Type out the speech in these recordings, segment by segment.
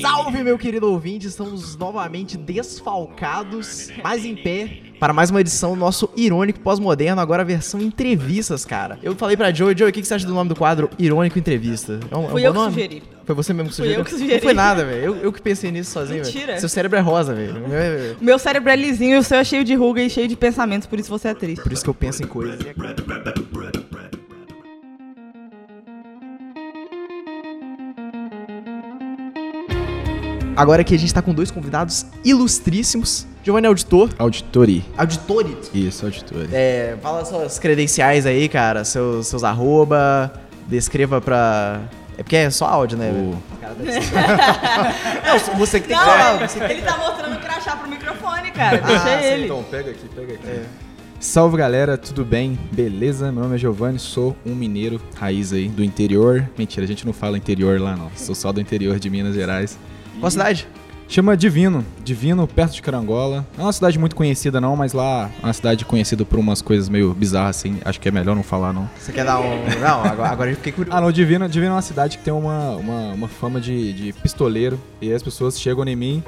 Salve, meu querido ouvinte! Estamos novamente desfalcados, mais em pé, para mais uma edição do nosso Irônico Pós-Moderno, agora a versão entrevistas, cara. Eu falei pra Joey, Joey, o que você acha do nome do quadro Irônico Entrevista? É um, é um Fui eu que nome? sugeri. Foi você mesmo que Fui sugeriu? eu que sugeri. Não foi nada, velho. Eu, eu que pensei nisso sozinho. Mentira. Seu cérebro é rosa, velho. O meu é- O meu cérebro é lisinho e o seu é cheio de ruga e cheio de pensamentos, por isso você é triste. Por isso que eu penso em coisas. Agora aqui a gente tá com dois convidados ilustríssimos. Giovanni é auditor. Auditori. Auditore. Isso, auditori. É, fala suas credenciais aí, cara. Seus, seus arroba. Descreva pra... É porque é só áudio, né? O- Cara, Não, você que tem que Não, falar. é, Você que ele tá mostrando o crachá pro microfone, cara. Deixa Ah, ele. Então, pega aqui, pega aqui. Salve galera, tudo bem? Beleza? Meu nome é Giovanni, sou um mineiro raiz aí do interior. Mentira, a gente não fala interior lá não. Sou só do interior de Minas Gerais. Qual cidade? Chama Divino, Divino, perto de Carangola. Não é uma cidade muito conhecida não, mas lá é uma cidade conhecida por umas coisas meio bizarras assim. Acho que é melhor não falar não. Você quer dar um... Não, agora, agora eu fiquei curioso. Ah, não, Divino, Divino é uma cidade que tem uma, uma, uma fama de, de pistoleiro. E as pessoas chegam em mim.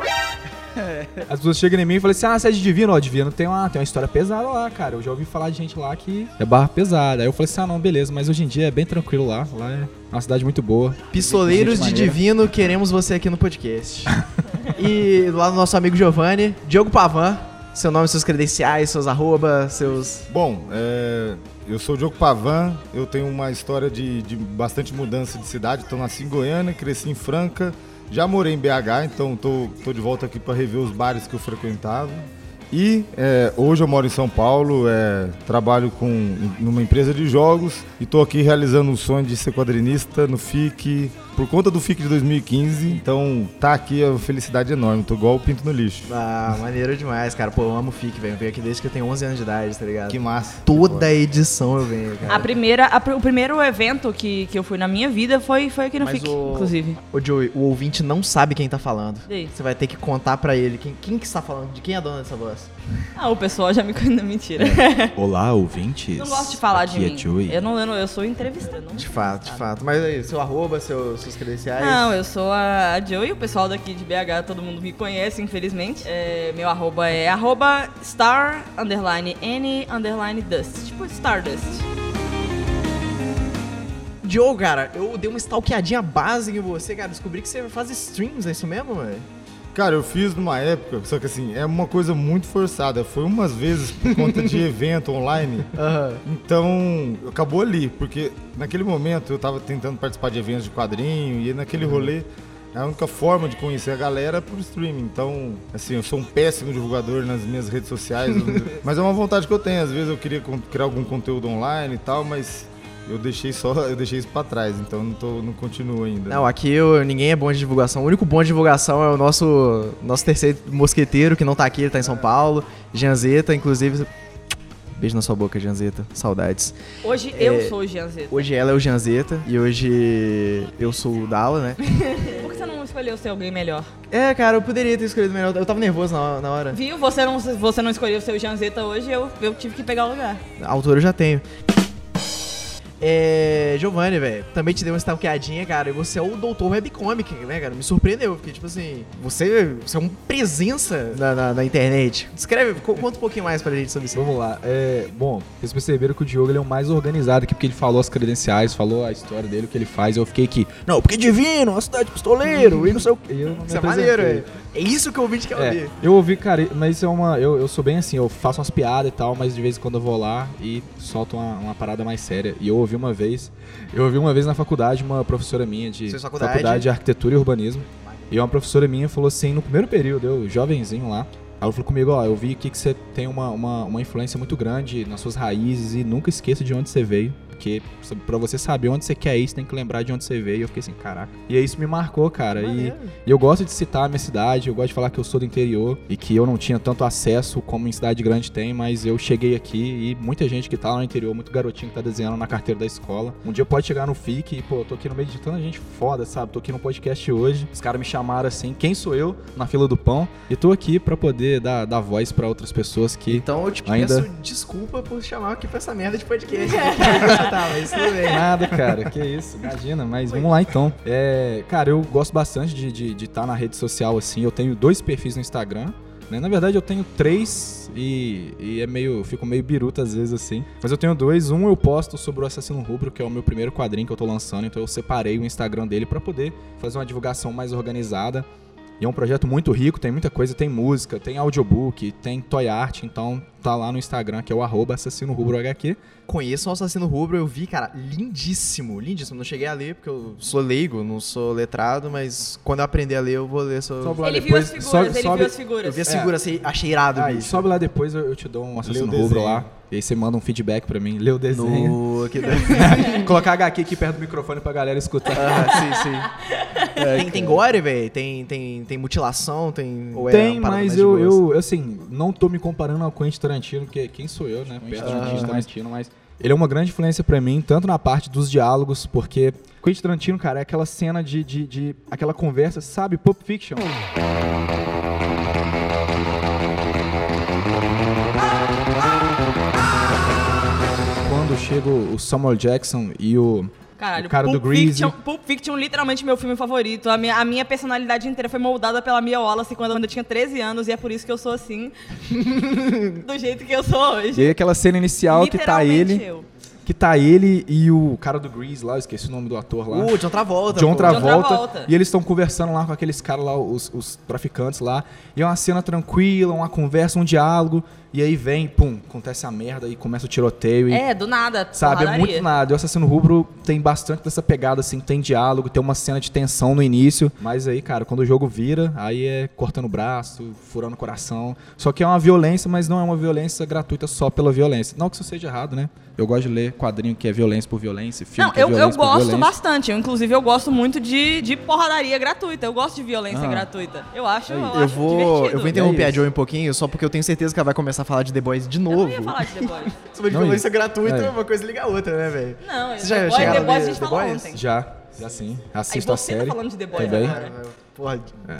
As pessoas chegam em mim e falam assim: Ah, você é de Divino? Ó, Divino tem uma, tem uma história pesada lá, cara. Eu já ouvi falar de gente lá que é barra pesada. Aí eu falei assim: Ah, não, beleza, mas hoje em dia é bem tranquilo lá. Lá é uma cidade muito boa. Pistoleiros de. Divino, queremos você aqui no podcast. e lá do nosso amigo Giovanni, Diogo Pavan, seu nome, seus credenciais, seus arroba, seus... Bom, é, eu sou o Diogo Pavan, eu tenho uma história de, de bastante mudança de cidade. Então, nasci em Goiânia, cresci em Franca, já morei em BH, então tô, tô de volta aqui para rever os bares que eu frequentava. E é, hoje eu moro em São Paulo, é, trabalho com, numa empresa de jogos e tô aqui realizando um sonho de ser quadrinista no FIC, por conta do FIC de 2015. Então, tá aqui é uma felicidade enorme, tô igual o pinto no lixo. Ah, maneiro demais, cara. Pô, eu amo o FIC, velho. Eu venho aqui desde que eu tenho 11 anos de idade, tá ligado? Que massa. Toda edição eu venho, cara. A primeira, a pr- o primeiro evento que, que eu fui na minha vida foi, foi aqui no Mas FIC, o- inclusive. Ô, Joey, o ouvinte não sabe quem tá falando. Você vai ter que contar pra ele quem, quem que está falando, de quem é a dona dessa voz. Ah, o pessoal já me conhece. Mentira. Olá, ouvintes. Não gosto de falar Aqui de é mim. Joey. Eu, não, eu, não, eu sou entrevistando. não De fato, de fato. Mas aí, seu arroba, seu, seus credenciais. Não, eu sou a a Joey, o pessoal daqui de BH, todo mundo me conhece, infelizmente. É, meu arroba é arroba star, underline n, underline dust. Tipo Stardust. Joe, cara, eu dei uma stalkeadinha básica em você, cara. Descobri que você faz streams, é isso mesmo, velho? Cara, eu fiz numa época, só que assim, é uma coisa muito forçada. Foi umas vezes por conta de evento online. Aham. Então, acabou ali, porque naquele momento eu tava tentando participar de eventos de quadrinho e naquele rolê a única forma de conhecer a galera é por streaming. Então, assim, eu sou um péssimo divulgador nas minhas redes sociais, mas é uma vontade que eu tenho. Às vezes eu queria criar algum conteúdo online e tal, mas eu deixei só, eu deixei isso pra trás, então não tô, não continuo ainda. Não, aqui eu- ninguém é bom de divulgação. O único bom de divulgação é o nosso, nosso terceiro mosqueteiro, que não tá aqui, ele tá em São Paulo. Janzeta, inclusive. Beijo na sua boca, Janzeta. Saudades. Hoje É, eu sou o Gianzeta. Hoje ela é o Janzeta e hoje eu sou o Dala, né? Por que você não escolheu ser alguém melhor? É, cara, eu poderia ter escolhido melhor. Eu tava nervoso na, na hora. Viu? Você não, você não escolheu ser o Gianzeta hoje, eu, eu tive que pegar o lugar. A altura eu já tenho. É. Giovanni, velho. Também te dei uma stalkeadinha, cara. E você é o doutor webcomic, né, cara? Me surpreendeu. Porque, tipo assim, você, você é uma presença na, na, na internet. Escreve, co- conta um pouquinho mais pra gente sobre isso. Vamos lá. É, bom, vocês perceberam que o Diogo ele é o mais organizado aqui, porque ele falou as credenciais, falou a história dele, o que ele faz. Eu fiquei aqui, não, porque divino, uma cidade de pistoleiro, e não sei o que. Me Isso é maneiro, velho. É isso que o ouvinte quer É, ouvir. eu ouvi, cara, mas isso é uma. Eu, eu sou bem assim, eu faço umas piadas e tal, mas de vez em quando eu vou lá e solto uma, uma parada mais séria. E eu ouvi uma vez, eu ouvi uma vez na faculdade uma professora minha de Fez faculdade? de arquitetura e urbanismo. E uma professora minha falou assim, no primeiro período, eu jovenzinho lá, ela falou comigo, ó, eu vi aqui que você tem uma, uma, uma influência muito grande nas suas raízes e nunca esqueça de onde você veio. Porque pra você saber onde você quer ir, você tem que lembrar de onde você veio. E eu fiquei assim, caraca. E aí isso me marcou, cara. E, e eu gosto de citar a minha cidade, eu gosto de falar que eu sou do interior e que eu não tinha tanto acesso como em cidade grande tem, mas eu cheguei aqui e muita gente que tá lá no interior, muito garotinho que tá desenhando na carteira da escola. Um dia pode chegar no FIC e, pô, eu tô aqui no meio de tanta gente foda, sabe? Tô aqui no podcast hoje. Os caras me chamaram assim, quem sou eu na fila do pão? E tô aqui pra poder dar, dar voz pra outras pessoas que Então eu te Ainda- peço desculpa por chamar aqui pra essa merda de podcast. perguntar, mas tudo bem. Nada, cara, que isso, imagina, mas vamos lá então. É, cara, eu gosto bastante de estar de, de tá na rede social assim. Eu tenho dois perfis no Instagram. Né? Na verdade, eu tenho três e, e é meio. Fico meio biruta às vezes assim. Mas eu tenho dois. Um eu posto sobre o Assassino Rubro, que é o meu primeiro quadrinho que eu tô lançando. Então eu separei o Instagram dele para poder fazer uma divulgação mais organizada. E é um projeto muito rico, tem muita coisa, tem música, tem audiobook, tem toy art, então tá lá no Instagram, que é o arroba assassino rubro HQ. Conheço o Assassino Rubro, eu vi, cara, lindíssimo, lindíssimo. Não cheguei a ler, porque eu sou leigo, não sou letrado, mas quando eu aprender a ler, eu vou ler sobre... Sobe lá Ele depois, viu as figuras, sobe- ele sobe- viu as figuras. Eu vi as É. figuras, achei- achei irado, Aí, sobe lá depois, eu, eu te dou um assassino rubro lá. E aí você manda um feedback pra mim, lê o desenho. No... que- Colocar HQ aqui perto do microfone pra galera escutar. Ah, sim, sim. tem, tem gore, velho? Tem, tem, tem mutilação? Tem, é Tem, parada mas eu, eu, assim, não tô me comparando ao Quentin Tarantino, porque quem sou eu, né? Perto Tarantino. Quentin Tarantino, mas ele é uma grande influência pra mim, tanto na parte dos diálogos, porque Quentin Tarantino, cara, é aquela cena de, de, de- aquela conversa, sabe? Pulp Fiction. Quando chega o Samuel Jackson e o, Caralho, o cara Pulp do Greasy. Fiction, Pulp Fiction, literalmente meu filme favorito. A minha, a minha personalidade inteira foi moldada pela Mia Wallace quando eu tinha 13 anos e é por isso que eu sou assim. do jeito que eu sou hoje. E aí aquela cena inicial que tá ele, eu. que tá ele e o cara do Grease lá, eu esqueci o nome do ator lá. Uh, John Travolta. John. Travolta, Travolta. E eles estão conversando lá com aqueles caras lá, os, os traficantes lá. E é uma cena tranquila, uma conversa, um diálogo. E aí vem, pum, acontece a merda e começa o tiroteio. E, É, do nada. sabe, é muito nada. E o Assassino Rubro tem bastante dessa pegada, assim, tem diálogo, tem uma cena de tensão no início. Mas aí, cara, quando o jogo vira, aí é cortando o braço, furando o coração. Só que é uma violência, mas não é uma violência gratuita só pela violência. Não que isso seja errado, né? Eu gosto de ler quadrinho que é violência por violência, filme Não, que é eu, eu violência por gosto violência. bastante. Eu, inclusive, eu gosto muito de, de porradaria gratuita. Eu gosto de violência Ah. gratuita. Eu acho, eu, Eu acho vou, divertido. eu vou interromper É a. Joey um pouquinho, só porque eu tenho certeza que ela vai começar a falar de The Boys de Eu novo. não ia falar de The Boys. Sobre violência isso. gratuita, É. uma coisa liga a outra, né, velho? Não, Vocês The já Boys, The Boys a gente The falou Boys? ontem. Já, já sim. Aí Assisto a você série. tá falando de The Boys também. agora. Porra, É.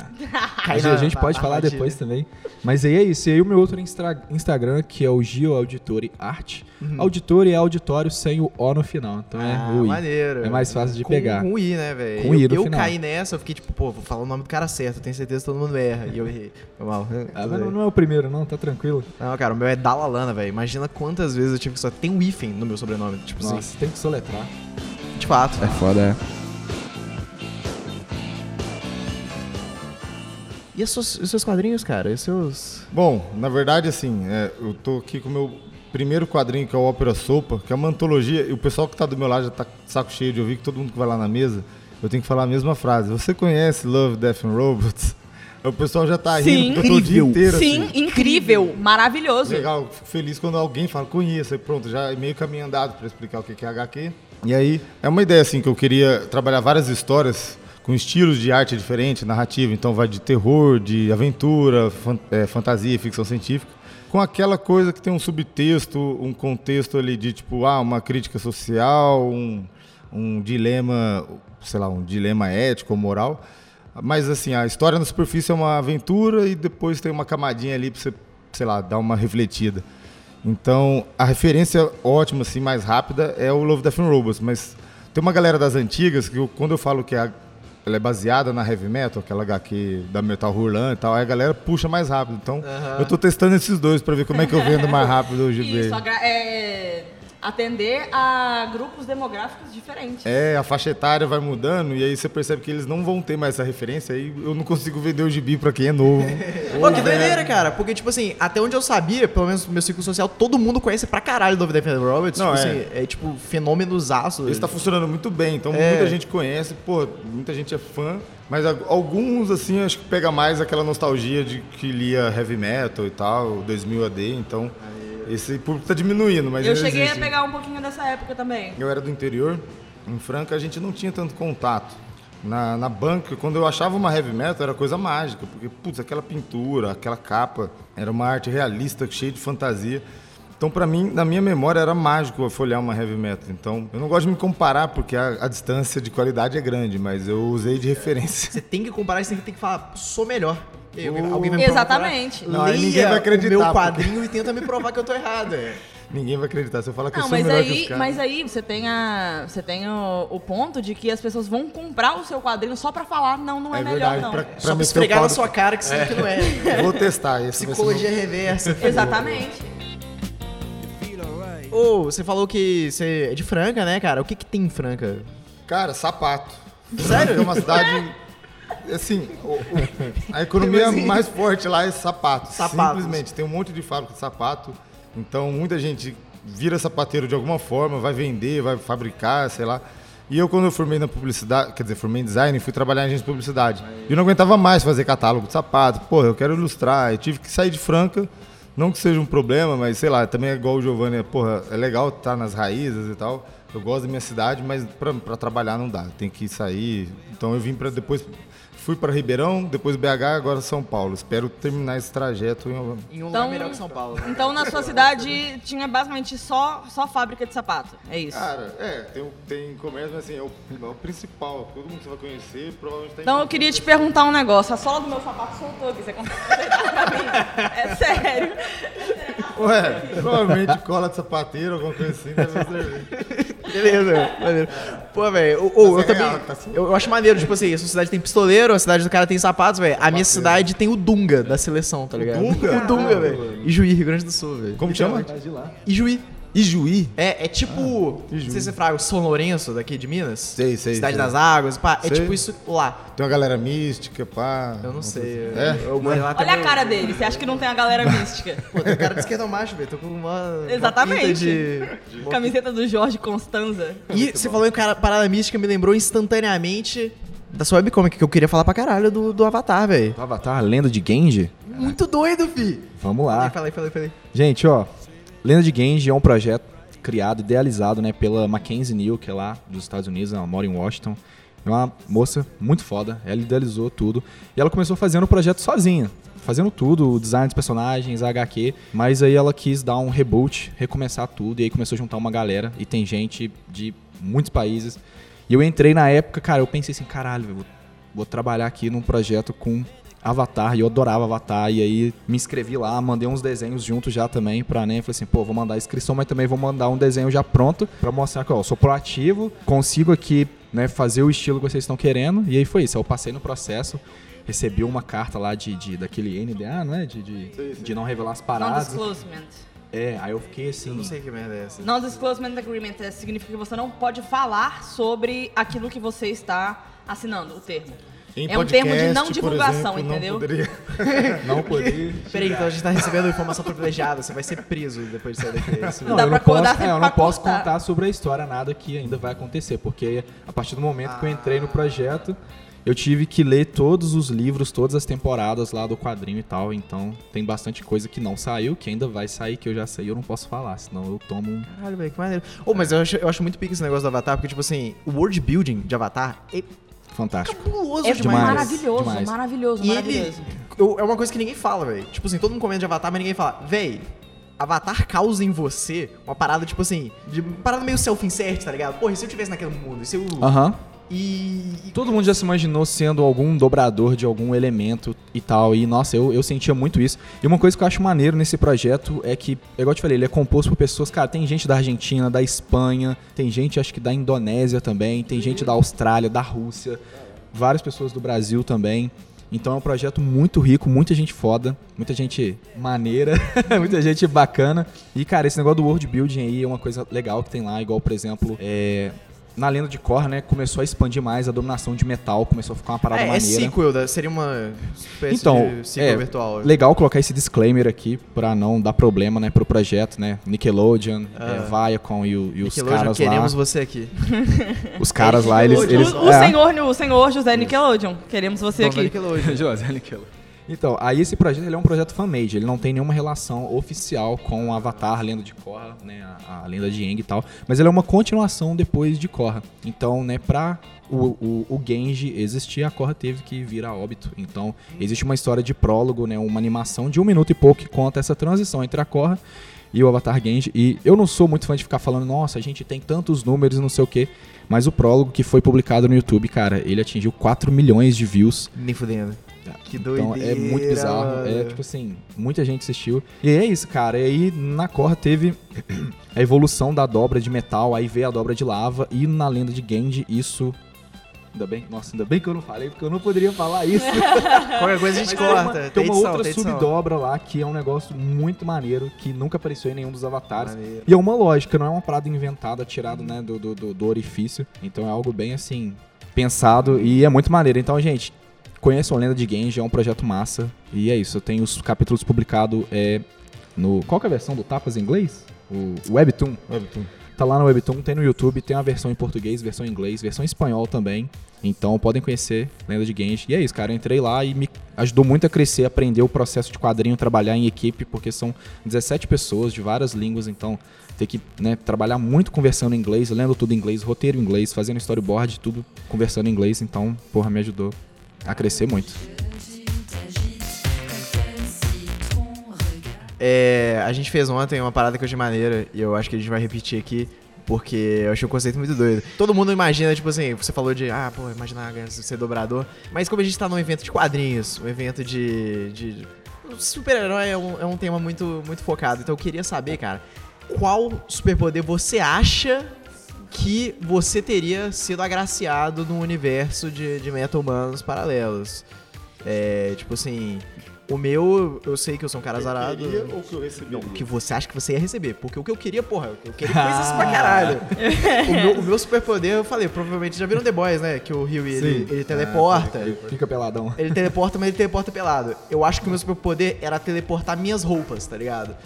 cai Mas na- a gente na- pode na falar armadilha. depois também. Mas aí é isso. E aí o meu outro instra- Instagram, que é o Gio Auditori Arte. Auditori é auditório sem o O no final. Então é Ah, o I. maneiro. É mais fácil de com, pegar. Com I, né, velho? Com I eu, no eu final. caí nessa, eu fiquei tipo, pô, vou falar o nome do cara certo, eu tenho certeza que todo mundo erra. E eu errei. Foi mal. Ah, mas não, não é o primeiro, não, tá tranquilo. Não, cara, o meu é Dalalana, velho. Imagina quantas vezes eu tive que só. Tem um hífen no meu sobrenome. Tipo assim, Nossa, tem que soletrar. de fato. É foda, é. E os seus, os seus quadrinhos, cara? E os seus. Bom, na verdade, assim, é, eu tô aqui com o meu primeiro quadrinho, que é o Ópera Sopa, que é uma antologia, e o pessoal que tá do meu lado já tá saco cheio de ouvir que todo mundo que vai lá na mesa, eu tenho que falar a mesma frase. Você conhece Love, Death and Robots? O pessoal já tá Sim. rindo, tô o dia inteiro Sim, assim. incrível, maravilhoso. Legal, fico feliz quando alguém fala, conheço, aí pronto, já é meio caminho andado para explicar o que que é HQ. E aí, é uma ideia assim que eu queria trabalhar várias histórias com estilos de arte diferentes, narrativa, então vai de terror, de aventura, fan- é, fantasia, ficção científica, com aquela coisa que tem um subtexto, um contexto ali de tipo, ah, uma crítica social, um, um dilema, sei lá, um dilema ético ou moral. Mas assim, a história na superfície é uma aventura e depois tem uma camadinha ali pra você, sei lá, dar uma refletida. Então, a referência ótima, assim, mais rápida é o Love, Death and Robots, mas tem uma galera das antigas que eu- quando eu falo que a- ela é baseada na heavy metal, aquela HQ da Metal Hurlan e tal, aí a galera puxa mais rápido. Então, eu tô testando esses dois pra ver como é que eu vendo mais rápido o GB. Isso, agra- é, atender a grupos demográficos diferentes. É, a faixa etária vai mudando e aí você percebe que eles não vão ter mais essa referência aí eu não consigo vender o gibi pra quem é novo. Pô, que doideira, cara. Porque, tipo assim, até onde eu sabia, pelo menos no meu círculo social, todo mundo conhece pra caralho Love Death and Robots. Não, tipo é. assim, é tipo fenômenos aço. Esse tá funcionando muito bem, então É. muita gente conhece, pô, muita gente é fã, mas alguns, assim, acho que pega mais aquela nostalgia de que lia heavy metal e tal, 2000 AD, então esse público tá diminuindo, mas Eu cheguei existe. a pegar um pouquinho dessa época também. Eu era do interior, em Franca a gente não tinha tanto contato. Na, na banca, quando eu achava uma heavy metal, era coisa mágica, porque, putz, aquela pintura, aquela capa, era uma arte realista, cheia de fantasia. Então, pra mim, na minha memória, era mágico eu folhear uma heavy metal. Então, eu não gosto de me comparar, porque a, a distância de qualidade é grande, mas eu usei de referência. Você tem que comparar, você tem que falar, sou melhor. E alguém, alguém vai me provar Exatamente. que eu- Não, Leia ninguém vai acreditar, o meu porque- quadrinho e tenta me provar que eu tô errado. É. Ninguém vai acreditar. Se eu falar que Não, eu sou mas melhor que aí, os caras. mas aí você tem, a, você tem o, o ponto de que as pessoas vão comprar o seu quadrinho só pra falar, não, não é, É melhor, verdade, não. pra, pra Só pra esfregar na sua cara que você que não é. Vou testar esse. Psicologia reversa. Exatamente. Ô, você falou que você é de Franca, né, cara? O que que tem em Franca? Cara, sapato. Sério? É uma cidade. Assim, o- o- a economia mais forte lá é sapato. Sapatos. Simplesmente. Tem um monte de fábrica de sapato. Então, muita gente vira sapateiro de alguma forma, vai vender, vai fabricar, sei lá. E eu, quando eu formei na publicidade, quer dizer, formei em design, fui trabalhar em agência de publicidade. E eu não aguentava mais fazer catálogo de sapato. Pô, eu quero ilustrar. Eu tive que sair de Franca. Não que seja um problema, mas sei lá, também é igual o Giovanni, é, porra, é legal estar nas raízes e tal. Eu gosto da minha cidade, mas pra trabalhar não dá, tem que sair. Então eu vim para depois fui para Ribeirão, depois BH, agora São Paulo. Espero terminar esse trajeto em Em um Então- lugar melhor que São Paulo. né? Então na sua cidade tinha basicamente só, só fábrica de sapato. É isso. Cara, é, tem, tem comércio, mas assim, é o, é o principal. Todo mundo que você vai conhecer provavelmente tá em Então eu queria te perguntar um negócio. A sola do meu sapato soltou aqui. Você consegue pra mim? É sério. Ué, provavelmente cola de sapateiro, alguma coisa assim, deve servir. Beleza, maneiro. Pô, velho, Mas eu é também. real, tá assim? eu, eu acho maneiro, tipo assim, a sua cidade tem pistoleiro, a cidade do cara tem sapatos, velho. A minha cidade tem o Dunga da seleção, tá ligado? Dunga? O Dunga, velho. Ijuí, Rio Grande do Sul, velho. Como chama? Ijuí. Ijuí? É, é tipo. não sei se você fraga, São Lourenço daqui de Minas. Sei, sei, Cidade sei. das Águas, pá. É Sei. tipo isso lá. Tem uma galera mística, pá. Eu não sei. É? Eu, eu morei lá Olha a cara dele. Você acha que não tem a galera mística? Pô, tem cara de esquerda macho, velho. Tô com uma. uma Exatamente. pinta de. Camiseta do Jorge Constanza. E você falou em cara, parada mística, me lembrou instantaneamente da sua webcomic, que eu queria falar pra caralho do, do Avatar, velho. O Avatar, Lenda de Genji? Muito doido, fi. Vamos lá. Falei, falei, falei. Gente, ó, Lenda de Genji é um projeto criado, idealizado, né, pela Mackenzie Neal, que é lá dos Estados Unidos, ela mora em Washington. É uma moça muito foda, ela idealizou tudo. E ela começou fazendo o projeto sozinha, fazendo tudo, o design dos personagens, a HQ. Mas aí ela quis dar um reboot, recomeçar tudo, e aí começou a juntar uma galera, e tem gente de muitos países. E eu entrei na época, cara, eu pensei assim, caralho, eu vou, vou trabalhar aqui num projeto com Avatar, e eu adorava Avatar, e aí me inscrevi lá, mandei uns desenhos juntos já também pra né, falei assim, pô, vou mandar a inscrição, mas também vou mandar um desenho já pronto pra mostrar que, ó, eu sou proativo, consigo aqui, né, fazer o estilo que vocês estão querendo, e aí foi isso, eu passei no processo, recebi uma carta lá de, de daquele NDA, não é, de, de, de não revelar as paradas, Non-disclosement. É, aí eu fiquei assim, Eu não sei que merda é essa. Non-disclosement agreement é, significa que você não pode falar sobre aquilo que você está assinando, o termo. Em É um termo de podcast, não divulgação, exemplo, entendeu? Não poderia. não poder... Peraí, então a gente tá recebendo informação privilegiada, você vai ser preso depois de sair daqui. é Não dá eu pra não posso, é, eu pra não posso contar sobre a história, nada que ainda vai acontecer, porque a partir do momento que eu entrei no projeto, eu tive que ler todos os livros, todas as temporadas lá do quadrinho e tal, então tem bastante coisa que não saiu, que ainda vai sair, que eu já sei, eu não posso falar, senão eu tomo um... Caralho, velho, que maneiro. Ô, mas eu acho, eu acho muito pique esse negócio do Avatar, porque, tipo assim, o world building de Avatar é Fantástico. cabuloso É demais. maravilhoso, demais. maravilhoso, E ele. maravilhoso. eu- é uma coisa que ninguém fala, velho. Tipo assim, todo mundo comenta de Avatar, mas ninguém fala, véi. Avatar causa em você uma parada, tipo assim, de uma parada meio self-insert, tá ligado? Porra, e se eu tivesse naquele mundo? E se eu. Aham. E. Todo mundo já se imaginou sendo algum dobrador de algum elemento e tal. E, nossa, eu, eu sentia muito isso. E uma coisa que eu acho maneiro nesse projeto é que, igual eu te falei, ele é composto por pessoas. Cara, tem gente da Argentina, da Espanha, tem gente, acho que da Indonésia também, tem gente da Austrália, da Rússia, várias pessoas do Brasil também. Então é um projeto muito rico, muita gente foda, muita gente maneira, muita gente bacana. E, cara, esse negócio do world building aí é uma coisa legal que tem lá, igual, por exemplo, é, na lenda de Korra, né, começou a expandir mais a dominação de metal, começou a ficar uma parada É, é maneira. sequel, da- seria uma espécie Então, de sequel é, virtual. Legal colocar esse disclaimer aqui pra não dar problema, né, pro projeto, né? Nickelodeon, é, Viacom e, o- e os Ah. Caras queremos lá. você aqui. Os caras lá, eles. Eles O, o é. senhor, o senhor José Nickelodeon, queremos você ver aqui. Nickelodeon. José Nickelodeon. Então, aí esse projeto ele é um projeto fan-made, ele não tem nenhuma relação oficial com o Avatar, lenda de Korra, né, a, a lenda de Aang e tal, mas ele é uma continuação depois de Korra. Então, né, pra o, o, o Genji existir, a Korra teve que vir a óbito. Então, existe uma história de prólogo, né, uma animação de um minuto e pouco que conta essa transição entre a Korra e o Avatar Genji. E eu não sou muito fã de ficar falando, nossa, a gente tem tantos números não sei o quê, mas o prólogo que foi publicado no YouTube, cara, ele atingiu 4 milhões de views Nem fudendo. Que Então doideira. é muito bizarro. É tipo assim, muita gente assistiu. E é isso, cara. E aí na Korra teve a evolução da dobra de metal, aí veio a dobra de lava. E na lenda de Genji, isso. Ainda bem, nossa, ainda bem que eu não falei, porque eu não poderia falar isso. Qualquer coisa a gente Mas tem uma- corta. Tem uma edição, outra subdobra lá que é um negócio muito maneiro, que nunca apareceu em nenhum dos avatares. Maneiro. E é uma lógica, não é uma parada inventada, tirada né, do, do, do- do orifício. Então é algo bem assim, pensado e é muito maneiro. Então, gente, conheçam a Lenda de Genji, é um projeto massa. E é isso, eu tenho os capítulos publicados é, no. Qual que é a versão do Tapas em inglês? O Webtoon. Webtoon. Tá lá no Webtoon, tem no YouTube, tem a versão em português, versão em inglês, versão em espanhol também. Então podem conhecer Lenda de Genji. E é isso, cara. Eu entrei lá e me ajudou muito a crescer, aprender o processo de quadrinho, trabalhar em equipe, porque são 17 pessoas de várias línguas, então ter que né, trabalhar muito conversando em inglês, lendo tudo em inglês, roteiro em inglês, fazendo storyboard, tudo conversando em inglês. Então, porra, me ajudou a crescer muito. É, a gente fez ontem uma parada que eu achei maneira e eu acho que a gente vai repetir aqui. Porque eu achei o conceito muito doido. Todo mundo imagina, tipo assim, você falou de, ah, pô, imaginar ser dobrador. Mas como a gente tá num evento de quadrinhos, um evento de. de super-herói é um, é um tema muito, muito focado. Então eu queria saber, cara, qual superpoder você acha que você teria sido agraciado no universo de, de meta-humanos paralelos? É, tipo assim, o meu, eu sei que eu sou um cara azarado. Queria ou que eu recebi? Não, o que você acha que você ia receber. Porque o que eu queria, porra, eu queria coisas pra caralho. o, meu, o meu superpoder, eu falei, provavelmente já viram The Boys, né? Que o Rio ele, ele teleporta. Fica peladão. Ele teleporta, mas ele teleporta pelado. Eu acho que o meu superpoder era teleportar minhas roupas, tá ligado?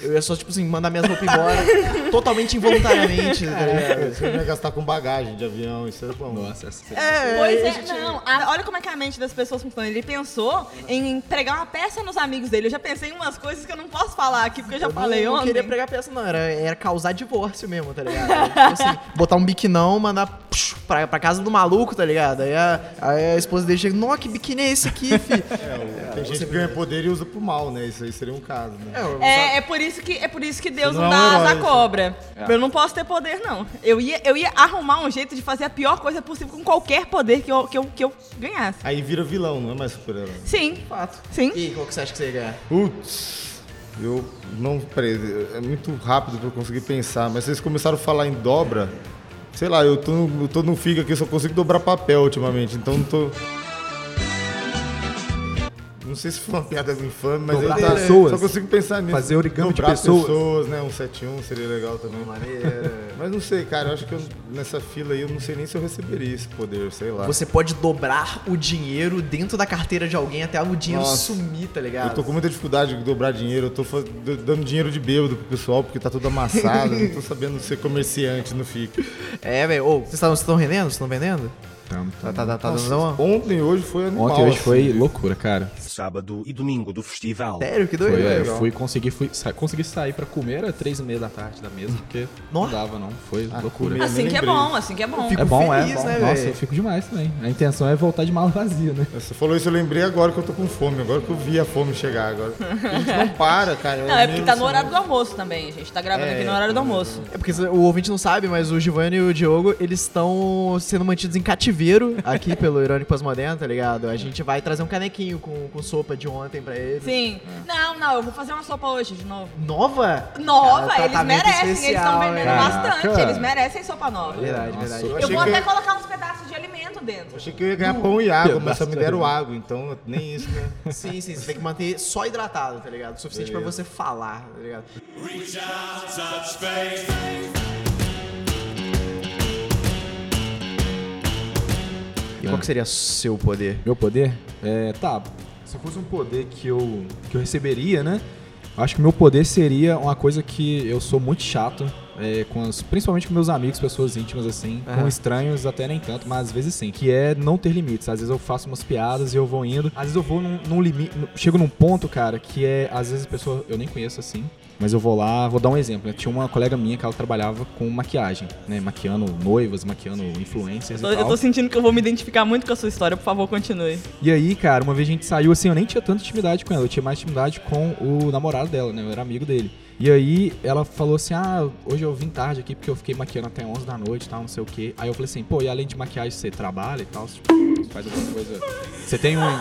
Eu ia só, tipo assim, mandar minhas roupas embora totalmente involuntariamente, tá ligado? É, você não ia gastar com bagagem de avião, isso é bom. Nossa, essa É, Pois aí a é, gente- não. a- olha como é que a mente das pessoas funciona. Ele pensou em entregar uma peça nos amigos dele. Eu já pensei em umas coisas que eu não posso falar aqui, porque eu já Eu falei não, não ontem. queria pregar peça, não. Era, era causar divórcio mesmo, tá ligado? Era, tipo assim, botar um biquinão, mandar psh, pra, pra casa do maluco, tá ligado? Aí a, aí a esposa dele chega, nossa, que biquíni é esse aqui, fi? É, o- tem gente que ganha poder e usa pro mal, né? Isso aí seria um caso, né? É, eu- É, é por isso que é por isso que Deus não, não é dá asa à cobra. É. Eu não posso ter poder, não. Eu ia, eu ia arrumar um jeito de fazer a pior coisa possível com qualquer poder que eu, que eu, que eu ganhasse. Aí vira vilão, não é mais super-herói. Sim, fato. sim. E qual que você acha que você ia ganhar? Putz, eu não. Peraí, é muito rápido pra eu conseguir pensar, mas vocês começaram a falar em dobra. Sei lá, eu tô no, eu tô no figa aqui, eu só consigo dobrar papel ultimamente, então não tô. Não sei se foi uma piada infame, mas Dobrar eu tá, pessoas. só consigo pensar nisso. Fazer origami de Dobrar pessoas. né? Um 71 seria legal também. Maneiro. Mas não sei, cara, eu acho que eu- nessa fila aí eu não sei nem se eu receberia esse poder, sei lá. Você pode dobrar o dinheiro dentro da carteira de alguém até o dinheiro Nossa. sumir, tá ligado? Eu tô com muita dificuldade de dobrar dinheiro, eu tô dando dinheiro de bêbado pro pessoal porque tá tudo amassado, eu não tô sabendo ser comerciante no FIC. É, velho. Ô, vocês estão rendendo? Vocês estão vendendo? Tá, tá, tá, tá Nossa, dando uma... Ontem e hoje foi animal. Ontem e hoje assim. foi loucura, cara. Sábado e domingo do festival. Sério? Que doido. Foi, é, legal. fui conseguir, fui, sa consegui sair pra comer, era três e meia da tarde da mesa, porque Nossa. não dava não, foi Ah, loucura. Assim que é bom, assim que é bom. Fico É bom, feliz, é bom. né, Nossa, eu fico demais também. A intenção é voltar de mala vazia, né? Você falou isso, eu lembrei agora que eu tô com fome, agora que eu vi a fome chegar agora. A gente não para, cara. Não, é porque tá no horário do almoço também. A gente tá gravando É, aqui no horário do almoço. É porque o ouvinte não sabe, mas o Giovanni e o Diogo, eles estão sendo mantidos em cativeiro aqui pelo Irônico Pós-Moderno, tá ligado? A gente vai trazer um canequinho com, com sopa de ontem pra eles. Sim. Não, não, eu vou fazer uma sopa hoje de novo. Nova? Nova, Cara, eles merecem, eles especial, estão vendendo hein? bastante. Caraca. Eles merecem sopa nova. Verdade, Nossa, verdade. eu Eu vou que- até colocar uns pedaços de alimento dentro. Achei que eu ia ganhar pão e água, mas só me de deram água, então nem isso, né? Sim, sim, você tem que manter só hidratado, tá ligado? O suficiente pra você falar, tá ligado? E qual que seria seu poder? Meu poder? É, tá. Se fosse um poder que eu, que eu receberia, né? Acho que meu poder seria uma coisa que eu sou muito chato, é, com as, principalmente com meus amigos, pessoas íntimas assim, Aham. com estranhos até nem tanto, mas às vezes sim, que é não ter limites. Às vezes eu faço umas piadas e eu vou indo, às vezes eu vou num, num limite, chego num ponto, cara, que é, às vezes a pessoa eu nem conheço assim, mas eu vou lá, vou dar um exemplo. né? Tinha uma colega minha que ela trabalhava com maquiagem, né? Maquiando noivas, maquiando influencers Eu e tô, tal. eu tô sentindo que eu vou me identificar muito com a sua história, por favor, continue. E aí, cara, uma vez a gente saiu assim, eu nem tinha tanta intimidade com ela, eu tinha mais intimidade com o namorado dela, né? Eu era amigo dele. E aí ela falou assim: Ah, hoje eu vim tarde aqui porque eu fiquei maquiando até 11 da noite e tal, não sei o quê. Aí eu falei assim: Pô, e além de maquiagem, você trabalha e tal? Você faz alguma coisa. Você tem um. É.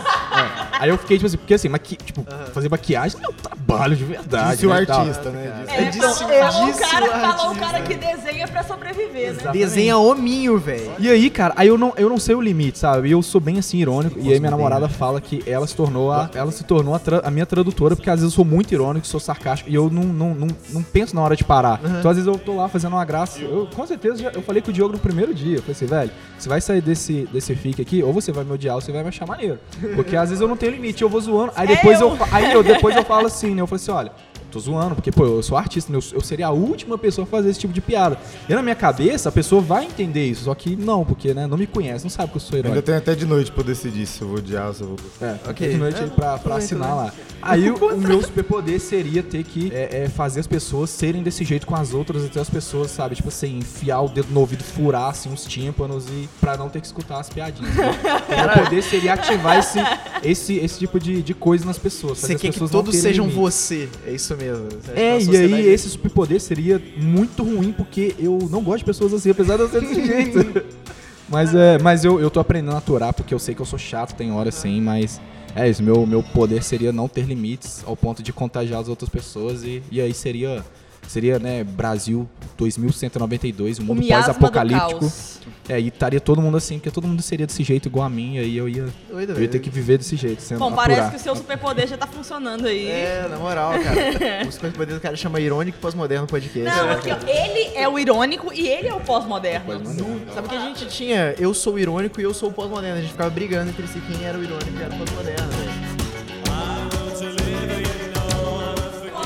Aí eu fiquei tipo assim, porque assim, maqui... tipo, fazer maquiagem é um trabalho de verdade. Disse o né, tal. artista, né? Disse- É, disse- falou, falou o disse cara, o falou o artista. cara que desenha pra sobreviver, né? Desenha hominho, velho. E aí, cara, aí eu não, eu não sei o limite, sabe? E eu sou bem assim irônico. E aí minha namorada fala que ela se tornou a, ela se tornou a, tra- a minha tradutora, porque às vezes eu sou muito irônico, sou sarcástico e eu não, não, não, não penso na hora de parar. Então às vezes eu tô lá fazendo uma graça. Eu, com certeza, já- eu falei com o Diogo no primeiro dia. Eu falei assim, velho, você vai sair desse, desse fique aqui, ou você vai me odiar ou você vai me achar maneiro. Porque às vezes eu não tenho limite, eu vou zoando. Aí É depois eu, eu. fa- aí eu depois eu falo assim, né? Eu falo assim, olha. Tô zoando, porque, pô, eu sou artista, né? eu, eu seria a última pessoa a fazer esse tipo de piada. E na minha cabeça, a pessoa vai entender isso, só que não, porque, né, não me conhece, não sabe que eu sou Ainda irônico. tenho até de noite pra eu decidir se eu vou odiar ou se eu vou gostar. É, Ok. ok. De noite aí pra, pra assinar lá. Aí o, o meu superpoder seria ter que é, é, fazer as pessoas serem desse jeito com as outras, até as pessoas, sabe, tipo assim, enfiar o dedo no ouvido, furar assim uns tímpanos e pra não ter que escutar as piadinhas. né? O meu poder seria ativar esse, esse, esse tipo de, de coisa nas pessoas. Você quer que todos sejam limite. você. É isso mesmo. Que É, e aí esse superpoder seria muito ruim, porque eu não gosto de pessoas assim, apesar de eu ser desse jeito. Mas, é, mas eu, eu tô aprendendo a aturar, porque eu sei que eu sou chato, tem hora assim, mas é isso, meu, meu poder seria não ter limites ao ponto de contagiar as outras pessoas e, e aí seria, seria, né, Brasil 2192, um O mundo pós-apocalíptico. É, e estaria todo mundo assim, porque todo mundo seria desse jeito igual a mim, e aí eu ia, Doido, eu ia ter que viver desse jeito, sendo Bom, parece que o seu superpoder já tá funcionando aí. É, na moral, cara. o superpoder do cara chama Irônico Pós-Moderno Podcast. Não, né, aqui, ó, ele é o irônico e ele é o pós-moderno. Sabe que a gente tinha eu sou o irônico e eu sou o pós-moderno. A gente ficava brigando entre si quem era o irônico e quem era o pós-moderno,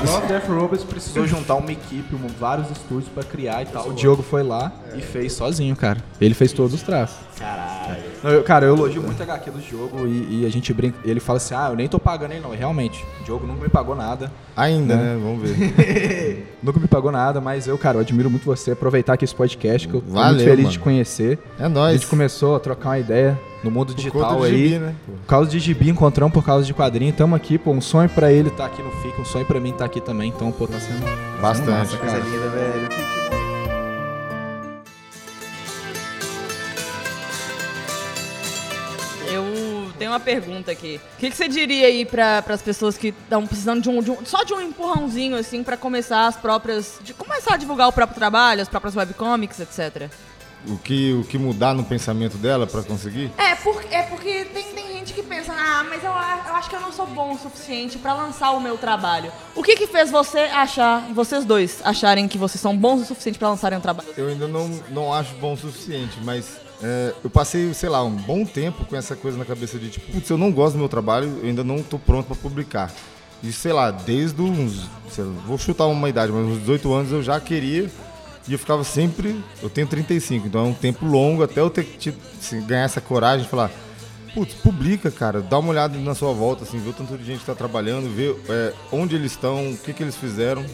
O Death Robots precisou juntar uma equipe, um- vários estúdios pra criar e tal. O Diogo foi lá e fez sozinho, cara. Ele fez todos os traços. Caralho. Não, eu- cara, eu elogio muito a HQ do Diogo e, e a gente brinca. Ele fala assim: ah, eu nem tô pagando ele não. E realmente, o Diogo nunca me pagou nada. Ainda, Né? né? Vamos ver. Nunca me pagou nada, mas eu, cara, eu admiro muito você. Aproveitar aqui esse podcast, que eu tô Valeu, muito feliz mano. de conhecer. É A nóis. gente começou a trocar uma ideia no mundo Por digital aí. gibi, né? Por causa de gibi, encontramos por causa de quadrinho. Tamo aqui, pô. Um sonho pra ele tá aqui no FIC, um sonho pra mim tá aqui também. Então, pô, tá sendo. tá sendo Bastante. massa, Coisa cara. linda, velho. Tenho uma pergunta aqui. O que, que você diria aí para as pessoas que estão precisando de um, de um- só de um empurrãozinho assim para começar as próprias, de começar a divulgar o próprio trabalho, as próprias webcomics, etc. O que, o que mudar no pensamento dela pra conseguir? É, por, é porque tem, tem gente que pensa, ah, mas eu, eu acho que eu não sou bom o suficiente para lançar o meu trabalho. O que que fez você achar, vocês dois, acharem que vocês são bons o suficiente para lançarem um trabalho? Eu ainda não, não acho bom o suficiente, mas é, eu passei, sei lá, um bom tempo com essa coisa na cabeça de tipo, putz, eu não gosto do meu trabalho, eu ainda não tô pronto pra publicar. E sei lá, desde uns, lá, vou chutar uma idade, mas uns 18 anos eu já queria e eu ficava sempre, eu tenho 35, então é um tempo longo até eu ter que tipo, assim, ganhar essa coragem de falar, putz, publica, cara, dá uma olhada na sua volta, assim, vê o tanto de gente que tá trabalhando, vê é, onde eles estão, o que que eles fizeram.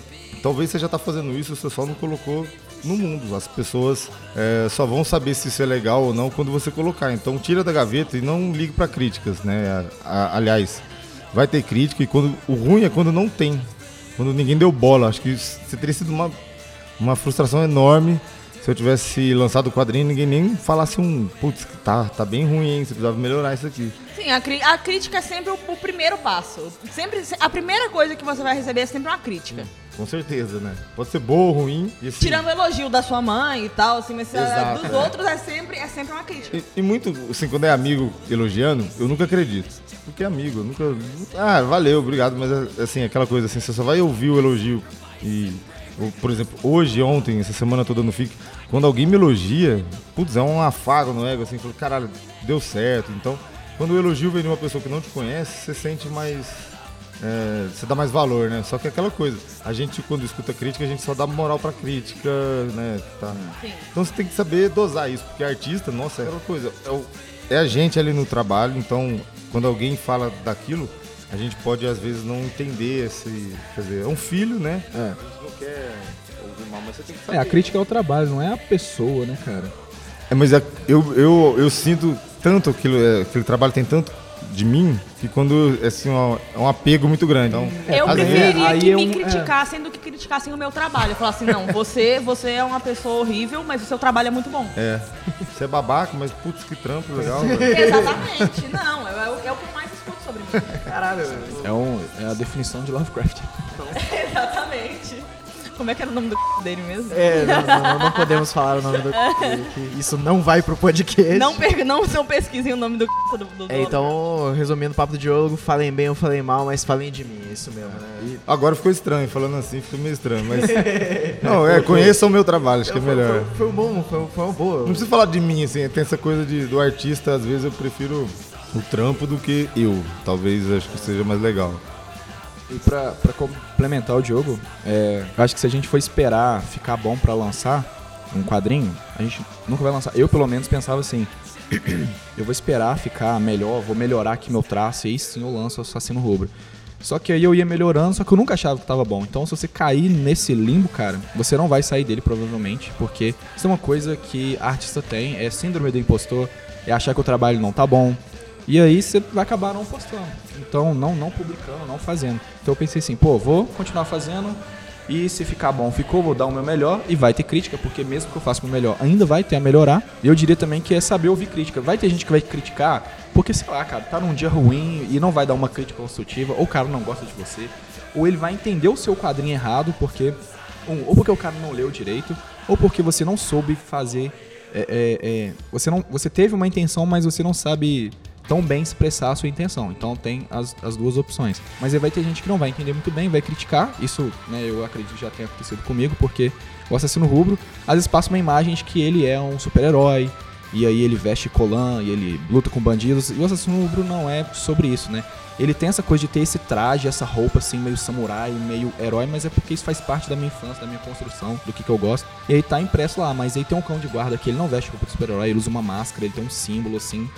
Talvez você já tá fazendo isso, você só não colocou no mundo. As pessoas é, só vão saber se isso é legal ou não quando você colocar. Então tira da gaveta e não ligue para críticas, né? A- a- aliás, vai ter crítica e quando o ruim é quando não tem, quando ninguém deu bola. Acho que você teria sido uma uma frustração enorme se eu tivesse lançado o quadrinho ninguém nem falasse um, putz, tá, tá bem ruim, hein? Você precisava melhorar isso aqui. Sim, a, a crítica é sempre o, o primeiro passo. Sempre, a primeira coisa que você vai receber é sempre uma crítica. Com certeza, né? Pode ser boa ou ruim. Assim, Tirando o elogio da sua mãe e tal, assim, mas a- Exato, dos é. outros é sempre, é sempre uma crítica. E, e muito, assim, quando é amigo elogiando, eu nunca acredito. Porque é amigo, eu nunca. Ah, valeu, obrigado, mas assim, aquela coisa assim, você só vai ouvir o elogio e. Por exemplo, hoje, ontem, essa semana toda no FIC, quando alguém me elogia, putz, é um afago no ego, assim, falo, caralho, deu certo. Então, quando o elogio vem de uma pessoa que não te conhece, você sente mais. É, você dá mais valor, né? Só que é aquela coisa, a gente quando escuta crítica, a gente só dá moral pra crítica, né? Tá. Então você tem que saber dosar isso, porque artista, nossa, é aquela coisa. É, o- é a gente ali no trabalho, então quando alguém fala daquilo, a gente pode às vezes não entender esse. Quer dizer, é um filho, né? É. A gente não quer ouvir mal, mas você tem que saber. É, a crítica é o trabalho, não é a pessoa, né, cara? É, mas é- eu, eu, eu sinto tanto aquilo, é, aquele trabalho tem tanto de mim que quando, assim, ó, é um apego muito grande. Então, Eu preferiria aí que é me um- criticassem do que criticassem o meu trabalho. Eu falar assim, não, você, você é uma pessoa horrível, mas o seu trabalho é muito bom. é, você é babaca, mas putz, que trampo legal. Exatamente. Não, é, é o- é o que eu mais escuto sobre mim. Caralho, É, um, é a definição de Lovecraft. Exatamente. Como é que era o nome do dele mesmo? É, não, não, não podemos falar o nome do. que Isso não vai pro podcast. Não, per- não, não pesquisem o nome do do, do É, então, resumindo o papo do Diogo, falem bem ou falem mal, mas falem de mim, é isso mesmo, né? Agora ficou estranho, falando assim, ficou meio estranho, mas... Não, é, conheçam o meu trabalho, acho que é melhor. foi, foi um bom, foi, foi uma boa. Não precisa falar de mim, assim, tem essa coisa de, do artista, às vezes eu prefiro o trampo do que eu. Talvez acho que seja mais legal. E pra, pra complementar o Diogo, é, acho que se a gente for esperar ficar bom pra lançar um quadrinho, a gente nunca vai lançar. Eu, pelo menos, pensava assim: eu vou esperar ficar melhor, vou melhorar aqui meu traço, e aí sim eu lanço Assassino Rubro. Só que aí eu ia melhorando, só que eu nunca achava que tava bom. Então, se você cair nesse limbo, cara, você não vai sair dele provavelmente, porque isso é uma coisa que artista tem, é síndrome do impostor, é achar que o trabalho não tá bom. E aí você vai acabar não postando. Então, não, não publicando, não fazendo. Então eu pensei assim, pô, vou continuar fazendo. E se ficar bom, ficou, vou dar o meu melhor. E vai ter crítica, porque mesmo que eu faça o meu melhor, ainda vai ter a melhorar. E eu diria também que é saber ouvir crítica. Vai ter gente que vai criticar, porque sei lá, cara, tá num dia ruim e não vai dar uma crítica construtiva, ou o cara não gosta de você, ou ele vai entender o seu quadrinho errado, porque. um, ou porque o cara não leu direito, ou porque você não soube fazer. é, é, é, você, não, você teve uma intenção, mas você não sabe tão bem expressar a sua intenção. Então tem as, as duas opções. Mas aí vai ter gente que não vai entender muito bem, vai criticar. Isso, né, eu acredito que já tenha acontecido comigo, porque o assassino rubro às vezes passa uma imagem de que ele é um super-herói. E aí ele veste colã e ele luta com bandidos. E o assassino rubro não é sobre isso, né? Ele tem essa coisa de ter esse traje, essa roupa assim, meio samurai, meio herói, mas é porque isso faz parte da minha infância, da minha construção, do que, que eu gosto. E aí tá impresso lá, mas aí tem um cão de guarda que ele não veste roupa de super-herói, ele usa uma máscara, ele tem um símbolo assim.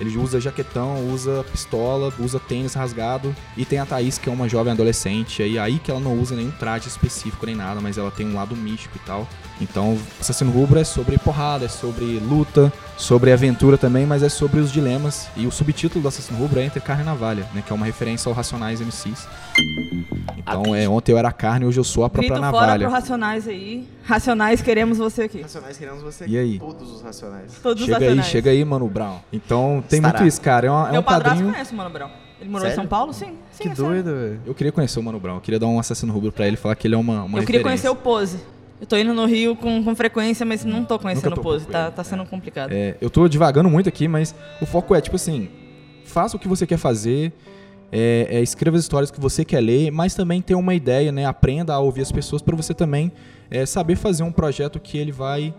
Ele usa jaquetão, usa pistola, usa tênis rasgado. E tem a Thaís, que é uma jovem adolescente. E aí que ela não usa nenhum traje específico nem nada, mas ela tem um lado místico e tal. Então, Assassino Rubro é sobre porrada, é sobre luta, sobre aventura também, mas é sobre os dilemas. E o subtítulo do Assassino Rubro é Entre Carne e Navalha, né? Que é uma referência ao Racionais MCs. Então, é, ontem eu era carne, hoje eu sou a própria Grito fora navalha. pro Racionais aí. Racionais, queremos você aqui. Racionais queremos você E aí? Todos os racionais. Todos os Chega aí, Racionais. chega aí, Mano Brown. Então, tem Estará. muito isso, cara. É, uma- é Meu um padrasto quadrinho... conhece o Mano Brown. Ele morou Sério? em São Paulo? Sim. sim Que é doido, velho. Eu queria conhecer o Mano Brown, eu queria dar um assassino rubro pra ele e falar que ele é uma, uma Eu queria referência. conhecer o Pose. Eu tô indo no Rio com, com frequência, mas não tô conhecendo Nunca o Pose. Tá, tá sendo complicado. É, eu tô divagando muito aqui, mas o foco é, tipo assim, faça o que você quer fazer, é, é, escreva as histórias que você quer ler, mas também tenha uma ideia, né? Aprenda a ouvir as pessoas para você também é, saber fazer um projeto que ele vai.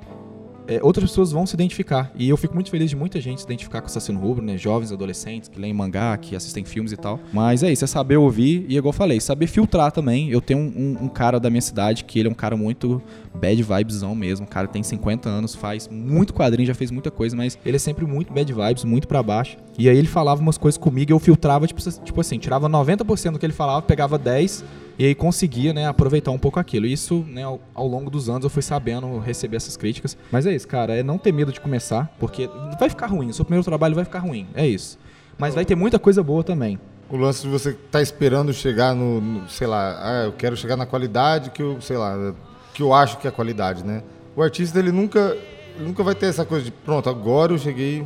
É, outras pessoas vão se identificar. E eu fico muito feliz de muita gente se identificar com Assassino Rubro, né? Jovens, adolescentes que leem mangá, que assistem filmes e tal. Mas é isso, é saber ouvir e, igual eu falei, saber filtrar também. Eu tenho um, um- um cara da minha cidade que ele é um cara muito bad vibesão mesmo. O cara tem 50 anos, faz muito quadrinho, já fez muita coisa, mas ele é sempre muito bad vibes, muito pra baixo. E aí ele falava umas coisas comigo e eu filtrava, tipo, tipo assim, tirava 90% do que ele falava, pegava 10% e aí conseguia, né, aproveitar um pouco aquilo. Isso, né, ao, ao longo dos anos eu fui sabendo receber essas críticas. Mas é isso, cara, é não ter medo de começar, porque vai ficar ruim, o seu primeiro trabalho vai ficar ruim, é isso. Mas vai ter muita coisa boa também. O lance de você tá esperando chegar no, no- sei lá, ah, eu quero chegar na qualidade que eu, sei lá, que eu acho que é a qualidade, né? O artista, ele nunca, nunca vai ter essa coisa de, pronto, agora eu cheguei,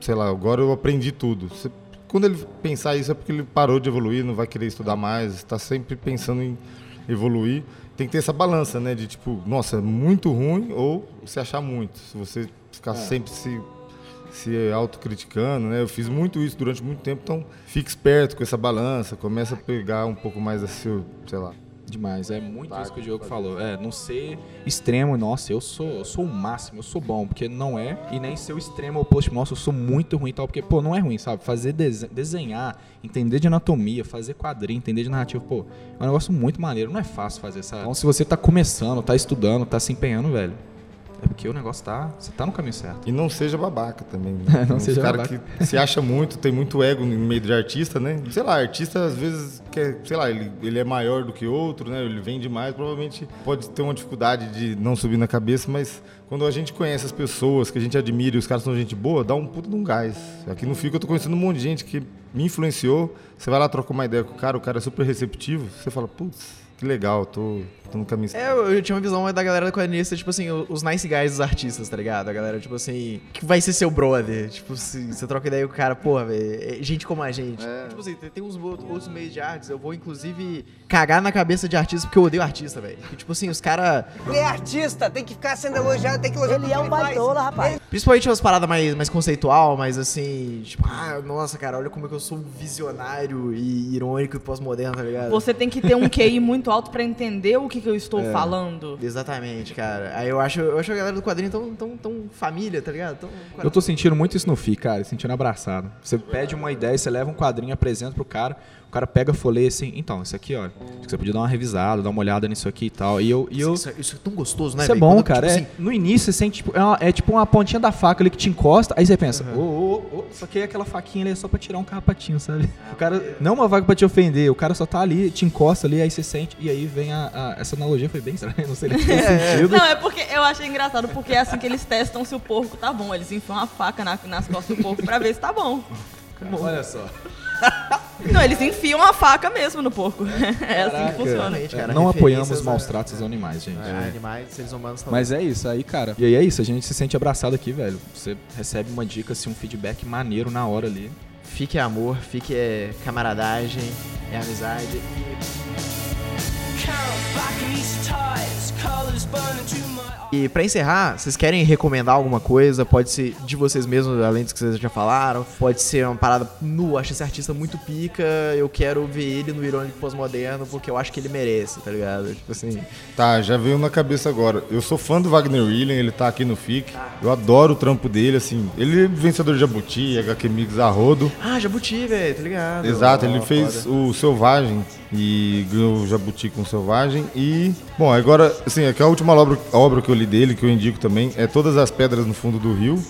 sei lá, agora eu aprendi tudo. Você- quando ele pensar isso é porque ele parou de evoluir, não vai querer estudar mais, está sempre pensando em evoluir. Tem que ter essa balança, né? De tipo, nossa, muito ruim ou se achar muito. Se você ficar sempre se se autocriticando, né? Eu fiz muito isso durante muito tempo, então fique esperto com essa balança, começa a pegar um pouco mais a seu, sei lá. Demais, é muito isso que o Diogo falou. É, não ser extremo, nossa, eu sou, eu sou o máximo, eu sou bom, porque não é, e nem ser o extremo oposto, nossa, eu sou muito ruim e tal, porque, pô, não é ruim, sabe? Fazer dese- desenhar, entender de anatomia, fazer quadrinho, entender de narrativa, pô, é um negócio muito maneiro, não é fácil fazer, sabe? Então, se você tá começando, tá estudando, tá se empenhando, velho, é porque o negócio tá. Você tá no caminho certo. E não seja babaca também. Né? Não Uns seja cara babaca. que se acha muito, tem muito ego no meio de artista, né? Sei lá, artista às vezes quer, sei lá, ele, ele é maior do que outro, né? Ele vende mais, provavelmente pode ter uma dificuldade de não subir na cabeça, mas quando a gente conhece as pessoas que a gente admira e os caras são gente boa, dá um puta de um gás. Aqui no Fico eu tô conhecendo um monte de gente que me influenciou. Você vai lá trocar uma ideia com o cara, o cara é super receptivo, você fala, putz, que legal, tô, tô no caminho. É, eu, eu tinha uma visão da galera quadrinista, tipo assim, os nice guys dos artistas, tá ligado? A galera, tipo assim, que vai ser seu brother. Tipo, se você troca ideia com o cara, porra, velho, é gente como a gente. Tipo assim, tem, tem uns outros outros meios de artes, eu vou inclusive cagar na cabeça de artista porque eu odeio artista, velho. Tipo assim, os caras. Ele é artista, tem que ficar sendo elogiado, tem que elogiar Ele é um baitola, rapaz. Principalmente umas paradas mais, mais conceitual, mais assim, tipo, ah, nossa, cara, olha como é que eu sou visionário e irônico e pós-moderno, tá ligado? Você tem que ter um QI muito alto pra entender o que, que eu estou É. falando. Exatamente, cara. Aí eu acho, eu acho a galera do quadrinho tão, tão, tão família, tá ligado? Tão, Eu tô sentindo muito isso no FI, cara, sentindo abraçado. Você pede uma ideia, você leva um quadrinho, apresenta pro cara, cara pega, folheia assim, então, isso aqui, ó, acho que você podia dar uma revisada, dar uma olhada nisso aqui e tal. E eu. E eu Isso, isso é tão gostoso, né? Isso é bom, Quando, cara. tipo é, assim, no início você sente, tipo, é, uma- é tipo uma pontinha da faca ali que te encosta, aí você pensa, ô, ô, ô, isso aqui é aquela faquinha ali é só pra tirar um carrapatinho, sabe? O cara, não é uma vaga pra te ofender, o cara só tá ali, te encosta ali, aí você sente, e aí vem a. a- essa analogia foi bem estranha, não sei nem se fez sentido. Não, é porque eu achei engraçado, porque é assim que eles testam se o porco tá bom. Eles enfiam uma faca na- nas costas do porco pra ver se tá bom. Olha só. Não, eles enfiam a faca mesmo no porco. É assim que funciona. Exatamente, cara. não apoiamos a- maus tratos aos animais, gente. É, animais, seres humanos também. Mas é isso aí, cara. E aí é isso, a gente se sente abraçado aqui, velho. Você recebe uma dica, assim, um feedback maneiro na hora ali. Fique amor, fique é, camaradagem, é amizade. E E pra encerrar, vocês querem recomendar alguma coisa? Pode ser de vocês mesmos, além dos que vocês já falaram. Pode ser uma parada nu, acho esse artista muito pica. Eu quero ver ele no Irônico Pós-Moderno porque eu acho que ele merece, tá ligado? Tipo assim. Tá, já veio na cabeça agora. Eu sou fã do Wagner William, ele tá aqui no FIC. Eu adoro o trampo dele, assim. Ele é vencedor de Jabuti, HQ Mix Arrodo. Ah, Jabuti, velho, tá ligado? Exato, Ó, ele fez foda. o Selvagem e ganhou o Jabuti com Selvagem. E, bom, agora, assim, aqui a última obra, obra que eu li dele, que eu indico também, é Todas as Pedras no Fundo do Rio.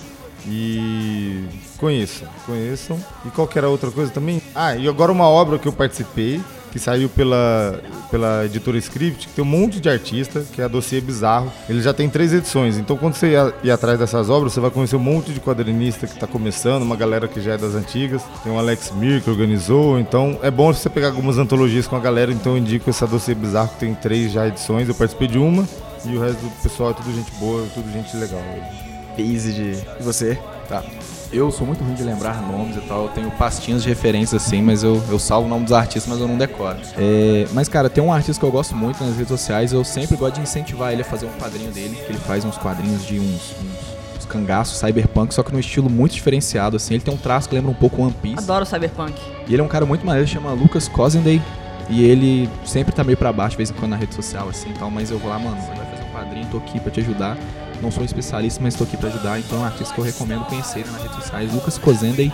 E conheçam, conheçam. E qualquer outra coisa também. Ah, e agora uma obra que eu participei, que saiu pela, pela editora Script, que tem um monte de artista, que é a Dossiê Bizarro. Ele já tem três edições, então quando você ir, atrás dessas obras, você vai conhecer um monte de quadrinista que está começando, uma galera que já é das antigas. Tem o Alex Mir que organizou, então é bom você pegar algumas antologias com a galera, então eu indico essa Dossiê Bizarro, que tem três já edições, eu participei de uma. E o resto do pessoal é tudo gente boa, tudo gente legal. Base de. E você? Tá. Eu sou muito ruim de lembrar nomes e tal, eu tenho pastinhas de referência assim, mas eu, eu salvo o nome dos artistas, mas eu não decoro. É, mas, cara, tem um artista que eu gosto muito nas redes sociais, eu sempre gosto de incentivar ele a fazer um quadrinho dele, que ele faz uns quadrinhos de uns, uns, cangaços cyberpunk, só que num estilo muito diferenciado, assim. Ele tem um traço que lembra um pouco One Piece. Adoro Cyberpunk. E ele é um cara muito maneiro, chama Lucas Cosendey. E ele sempre tá meio pra baixo, de vez em quando, na rede social, assim e tal. Mas eu vou lá, mano, você vai fazer um quadrinho, tô aqui pra te ajudar. Não sou especialista, mas tô aqui pra ajudar. Então é um artista que eu recomendo conhecer nas redes sociais. Lucas Cosendey,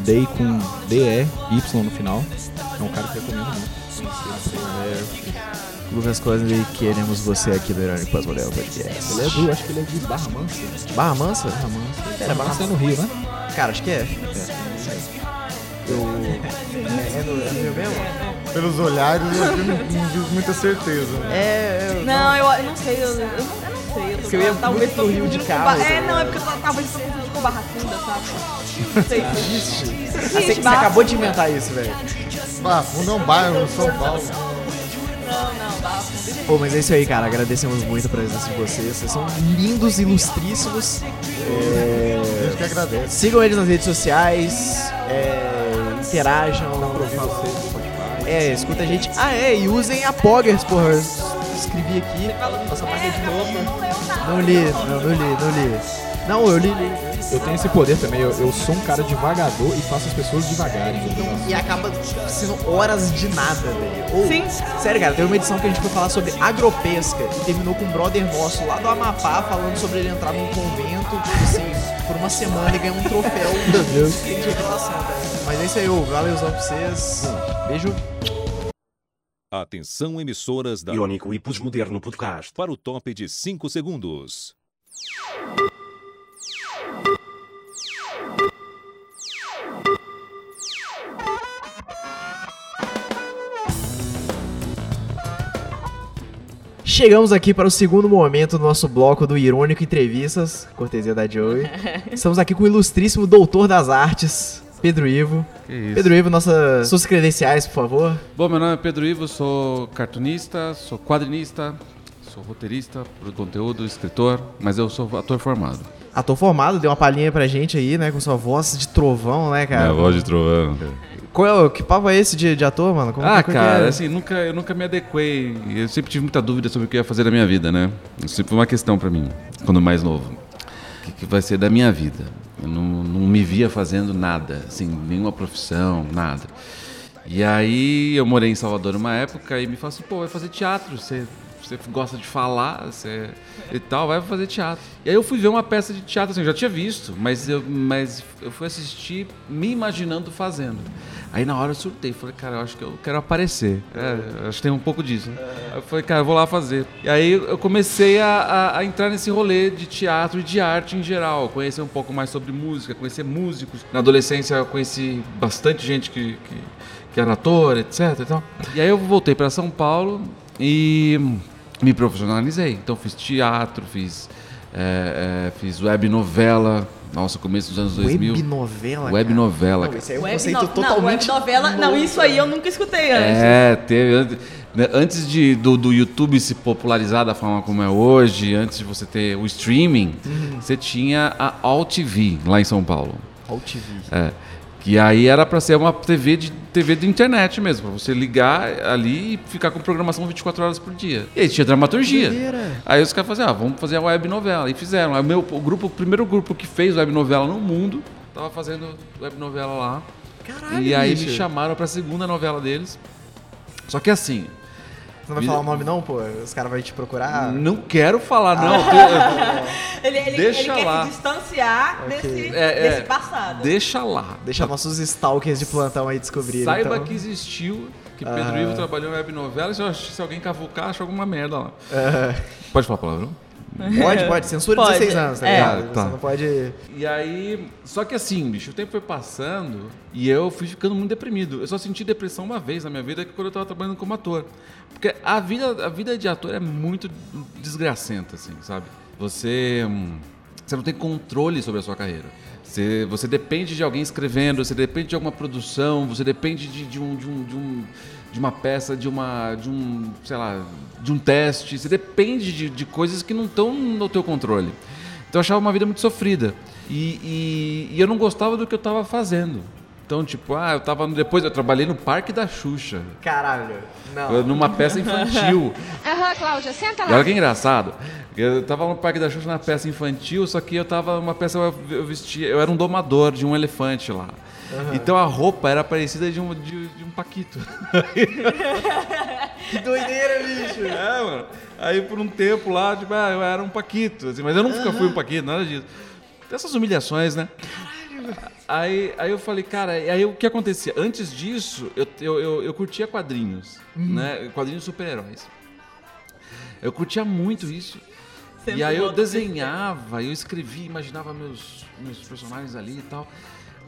Day com D-E-Y no final. É um cara que eu recomendo muito. Não sei, é... Lucas e queremos você aqui do Irônico Pós-Moderno Podcast. Ele é do, acho que ele é de Barra Mansa. Barra Mansa? Barra Mansa. Era Barra Mansa é no Rio, né? Cara, acho que é. Eu. É, é no, é no Rio mesmo? Pelos olhares, eu não, não digo muita certeza. né? É, eu. Não, eu, eu não sei, eu, eu, não, eu não sei. Eu tô, eu ia talvez muito tô pro Rio de tá É, não, é porque eu tô- talvez eu com Barra Funda, sabe? Não sei. Você, Existe, você acabou de inventar isso, velho. Fundo é um bairro em São Paulo. Não, não, Barra Funda. Pô, mas é isso aí, cara. Agradecemos muito a presença de vocês. Vocês são lindos, ilustríssimos. É, A gente que agradece. Sigam eles nas redes sociais. é, interajam. É, escuta a gente. Ah, é, e usem a Poggers, porra. Escrevi aqui. Nossa marca de roupa. Não li, não, não li, não li. Não, eu li, li. Eu tenho esse poder também. Eu, eu sou um cara devagador e faço as pessoas devagarem. E acaba sendo horas de nada, velho. Ou, Sim. Sério, cara, teve uma edição que a gente foi falar sobre agropesca e terminou com um brother nosso lá do Amapá falando sobre ele entrar num convento, tipo assim, por uma semana e ganhar um troféu de revelação, velho. Mas é isso aí. Valeuzão pra vocês. Beijo. Atenção emissoras da Iônico e Pós-Moderno Podcast. para o top de 5 segundos. Chegamos aqui para o segundo momento do nosso bloco do Irônico Entrevistas, cortesia da Joey. Estamos aqui com o ilustríssimo doutor das artes, Pedro Ivo. Pedro Ivo, nossa, suas credenciais, por favor. Bom, meu nome é Pedro Ivo, sou cartunista, sou quadrinista, sou roteirista, de conteúdo, escritor, mas eu sou ator formado. Ator formado, deu uma palhinha pra gente aí, né, com sua voz de trovão, né, cara? de trovão. Qual é que papo é esse de, de ator, mano? Como Ah, cara, é? assim, nunca, eu nunca me adequei. Eu sempre tive muita dúvida sobre o que eu ia fazer da minha vida, né? Isso sempre foi uma questão pra mim, quando mais novo. O que, que vai ser da minha vida? Eu não, não me via fazendo nada, assim, nenhuma profissão, nada. E aí eu morei em Salvador uma época e me falaram assim, pô, vai fazer teatro, você, você gosta de falar, você e tal, vai fazer teatro. E aí eu fui ver uma peça de teatro, assim, eu já tinha visto, mas eu, mas eu fui assistir me imaginando fazendo. Aí na hora eu surtei, falei, cara, eu acho que eu quero aparecer. É, acho que tem um pouco disso. Né? Aí eu falei, cara, eu vou lá fazer. E aí eu comecei a, a- a entrar nesse rolê de teatro e de arte em geral, conhecer um pouco mais sobre música, conhecer músicos. Na adolescência eu conheci bastante gente que, que, que era ator, etc. E, e aí eu voltei para São Paulo e me profissionalizei. Então fiz teatro, fiz, é, é, fiz web novela. Nossa, começo dos anos 2000. Web novela, Web cara. novela, Não, cara. esse aí é um Web conceito no- totalmente Não, web novela. Não, isso aí eu nunca escutei antes. É, teve. né, Antes de, do, do YouTube se popularizar da forma como é hoje, antes de você ter o streaming, você tinha a All TV lá em São Paulo. All TV. É. Que aí era pra ser uma TV de TV de internet mesmo, pra você ligar ali e ficar com programação 24 horas por dia. E aí tinha dramaturgia. Aí os caras faziam, ah, vamos fazer a web novela. E fizeram. Aí o meu o grupo, o primeiro grupo que fez web novela no mundo, tava fazendo web novela lá. Caralho, e aí bicho. me chamaram pra segunda novela deles. Só que assim, Você não vai falar o nome não, pô? Os caras vão te procurar? não quero falar não. Ele, ele, Deixa ele lá. quer se distanciar desse, É, é, desse passado. Deixa lá. Deixa nossos stalkers de plantão aí descobrirem. Saiba então. que existiu, que Pedro Aham. Ivo trabalhou em web novela. Se, alguém cavucar, acha alguma merda lá. Pode falar palavrão? Pode, pode. Censura Pode, 16 anos, tá é. ligado? Tá. Você não pode... E aí, só que assim, bicho, o tempo foi passando e eu fui ficando muito deprimido. Eu só senti depressão uma vez na minha vida, que quando eu tava trabalhando como ator. Porque a vida, a vida de ator é muito desgracenta, assim, sabe? Você, hum, você não tem controle sobre a sua carreira. Você, você depende de alguém escrevendo, você depende de alguma produção, você depende de, de um, de, um, de, um- de uma peça, de uma, de um, sei lá, de um teste. Você depende de, de coisas que não estão no teu controle. Então eu achava uma vida muito sofrida. E, e- e eu não gostava do que eu estava fazendo. Então, tipo, ah, eu tava. Depois eu trabalhei no Parque da Xuxa. Caralho. Não. Numa peça infantil. Aham, Cláudia, senta E olha que engraçado. Eu tava no Parque da Xuxa na peça infantil, só que eu tava numa peça, eu, eu vestia. Eu era um domador de um elefante lá. Então a roupa era parecida de um, de, de um Paquito. Que doideira, bicho. É, mano. Aí por um tempo lá, tipo, ah, eu era um Paquito, assim, mas eu nunca fui um Paquito, nada disso. Essas humilhações, né? Aí, aí eu falei, cara, e aí o que acontecia? Antes disso, eu, eu, eu, eu curtia quadrinhos, né? Quadrinhos super-heróis. Eu curtia muito isso. Sempre e aí eu desenhava, eu escrevia, imaginava meus, meus personagens ali e tal.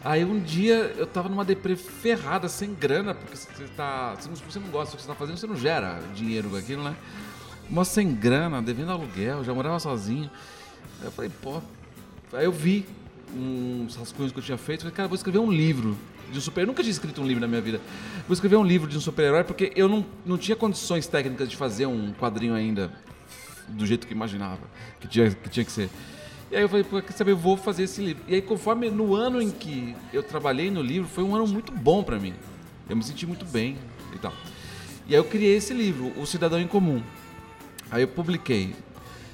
Aí um dia eu tava numa deprê ferrada, sem grana, porque você tá. Se você não gosta do que você tá fazendo, você não gera dinheiro com aquilo, né? Mas sem grana, devendo aluguel, já morava sozinho. Aí eu falei, pô. Aí eu vi uns rascunhos que eu tinha feito, falei, cara, vou escrever um livro de um super Eu nunca tinha escrito um livro na minha vida. Vou escrever um livro de um super-herói, porque eu não, não tinha condições técnicas de fazer um quadrinho ainda do jeito que imaginava que tinha que, tinha que ser. E aí eu falei, pô, quer saber, eu vou fazer esse livro. E aí, conforme no ano em que eu trabalhei no livro, foi um ano muito bom pra mim. Eu me senti muito bem e tal. E aí eu criei esse livro, O Cidadão em Comum. Aí eu publiquei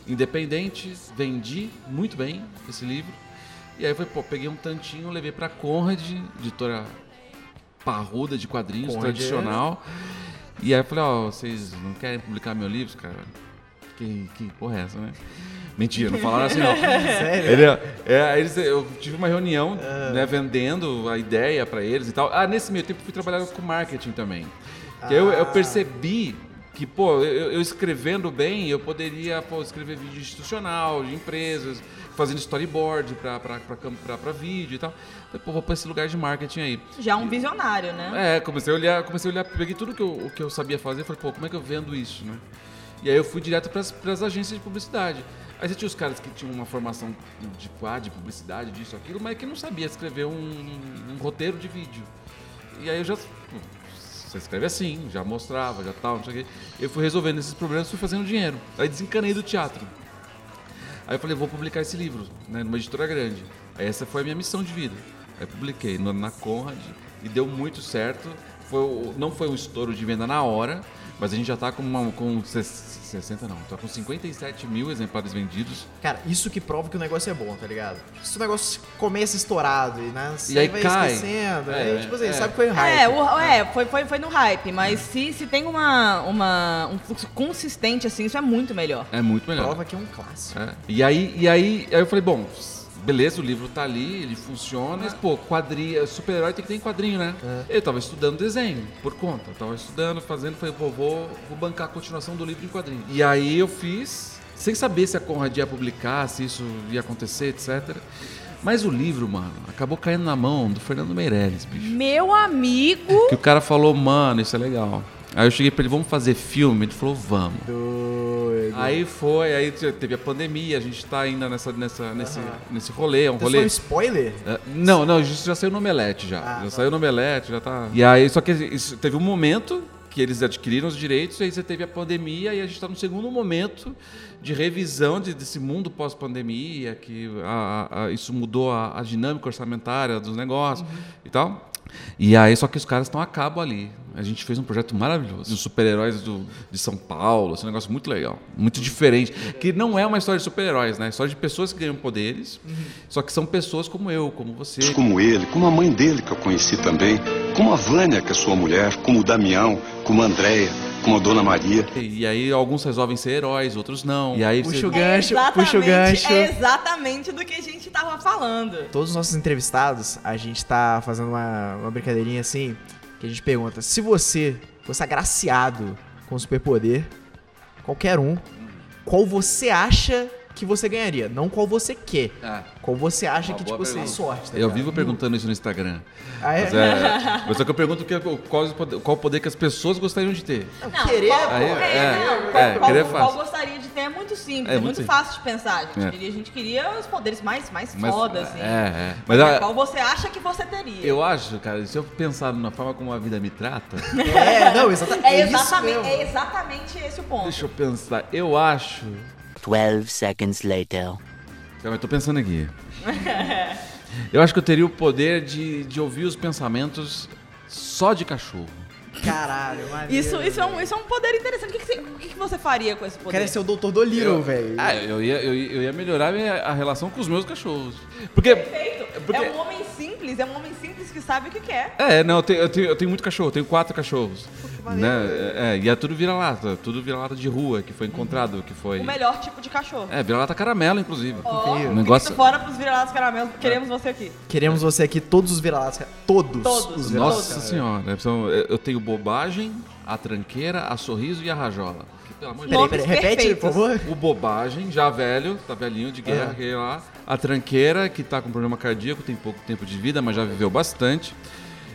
independente, vendi muito bem esse livro. E aí eu falei, pô, peguei um tantinho, levei pra Conrad, editora parruda de quadrinhos, Conrad é- tradicional. E aí eu falei, ó, vocês não querem publicar meu livro, cara? Que, que porra é essa, né? Mentira, não falaram assim não. Sério? Ele, é, aí eles, eu tive uma reunião, né, vendendo a ideia pra eles e tal. Ah, nesse meio tempo eu fui trabalhar com marketing também. Que aí eu, eu percebi que, pô, eu, eu escrevendo bem, eu poderia pô, escrever vídeo institucional, de empresas, fazendo storyboard pra vídeo e tal. Falei, pô, vou pra esse lugar de marketing aí. Já um visionário, né? É, comecei a olhar, comecei a olhar, peguei tudo que eu, o que eu sabia fazer, falei, pô, como é que eu vendo isso, né? E aí eu fui direto pras, pras agências de publicidade. Aí você tinha os caras que tinham uma formação tipo, ah, de publicidade, disso, aquilo, mas que não sabia escrever um, um roteiro de vídeo. E aí eu já. Você escreve assim, já mostrava, já tal, não sei o quê. Eu fui resolvendo esses problemas, fui fazendo dinheiro. Aí desencanei do teatro. Aí eu falei, vou publicar esse livro, né, numa editora grande. Aí essa foi a minha missão de vida. Aí publiquei no- na Conrad e deu muito certo. Foi, o- não foi um estouro de venda na hora, mas a gente já tá com, uma, com ses- 60 não, tá com 57 mil exemplares vendidos. Cara, isso que prova que o negócio é bom, tá ligado? Se o negócio começa estourado e, né, você E aí vai cai. esquecendo, É, aí, tipo assim, é. sabe que foi hype. É, o- é foi, foi, foi no hype, mas se, se tem uma, uma, um fluxo consistente assim, isso é muito melhor. É muito melhor. Prova que é um clássico. É. E aí, e aí, aí eu falei, bom, beleza, o livro tá ali, ele funciona, mas pô, quadrinho, super-herói tem que ter em quadrinho, né? Eu tava estudando desenho, por conta. Eu tava estudando, fazendo, falei, pô, vou, vou bancar a continuação do livro em quadrinho. E aí eu fiz, sem saber se a Conrad ia publicar, se isso ia acontecer, etc. Mas o livro, mano, acabou caindo na mão do Fernando Meirelles, bicho. Meu amigo. Que o cara falou, mano, isso é legal. Aí eu cheguei pra ele, vamos fazer filme? Ele falou, vamos. Aí foi, aí teve a pandemia, a gente tá ainda nessa, nessa, nesse, nesse rolê, é um Isso rolê. foi um spoiler? É, Não, não, isso já saiu no Omelete já. Ah, já tá. saiu no Omelete, já tá. E aí, só que isso, teve um momento que eles adquiriram os direitos, aí você teve a pandemia e a gente tá no segundo momento de revisão de- desse mundo pós-pandemia, que a- a- a- isso mudou a, a dinâmica orçamentária dos negócios e tal. E aí, só que os caras estão a cabo ali. A gente fez um projeto maravilhoso. Os super-heróis do- de São Paulo, esse negócio muito legal, muito diferente. Que não é uma história de super-heróis, né? É uma história de pessoas que ganham poderes, só que são pessoas como eu, como você. Como ele, como a mãe dele que eu conheci também, como a Vânia, que é sua mulher, como o Damião, como a Andréia, como a Dona Maria. E aí alguns resolvem ser heróis, outros não. E aí Puxa você... o gancho, é puxa o gancho. É exatamente do que a gente tava falando. Todos os nossos entrevistados, a gente tá fazendo uma, uma brincadeirinha assim, que a gente pergunta, se você fosse agraciado com superpoder, qualquer um, qual você acha que você ganharia? Não qual você quer. Ah, Qual você acha que, tipo assim, pergunta. sorte, tá eu vivo perguntando isso no Instagram. Ah, é? Mas, é, mas só que eu pergunto que, qual, poder- qual o poder que as pessoas gostariam de ter. Não, querer, qual, Aí, é, é, não, é, qual, querer é qual gostaria de ter é muito simples, É é, muito muito, simples. fácil de pensar. A gente, É. queria, a gente queria os poderes mais, mais Mas- foda, assim. É, é. Mas a- qual você acha que você teria? eu acho, cara, se eu pensar na forma como a vida me trata, É, não, exatamente. é, É, isso exatamente, é exatamente esse o ponto. deixa eu pensar. Eu acho. 12 seconds later. Calma, eu tô pensando aqui. Eu acho que eu teria o poder de, de ouvir os pensamentos só de cachorro. Caralho, maneiro. Isso, isso, é um, isso é um poder interessante. O que, que, você, o que que você faria com esse poder? é ser o doutor do Little, velho. Ah, eu ia, eu, ia- eu ia melhorar a, minha- a relação com os meus cachorros. Porque. Perfeito. porque- É um homem simples, é um homem simples que sabe o que quer. É, não, eu tenho, eu tenho, eu tenho muito cachorro, eu tenho quatro cachorros. Né? É, e é tudo vira-lata, tudo vira-lata de rua que foi encontrado, que foi. O melhor tipo de cachorro. É, vira-lata caramelo, inclusive. Ó, O negócio- fora pros vira-latas caramelos, queremos você aqui. Queremos você aqui, todos os vira-latas. Todos. Todos. os vira-latas, Nossa cara. senhora, são- eu tenho bobagem, a tranqueira, a sorriso e a rajola. Pelo amor de Peraí, Deus. peraí, repete, por favor. O bobagem, já velho, tá velhinho de guerra, aquele lá. A tranqueira, que tá com problema cardíaco, tem pouco tempo de vida, mas já viveu bastante.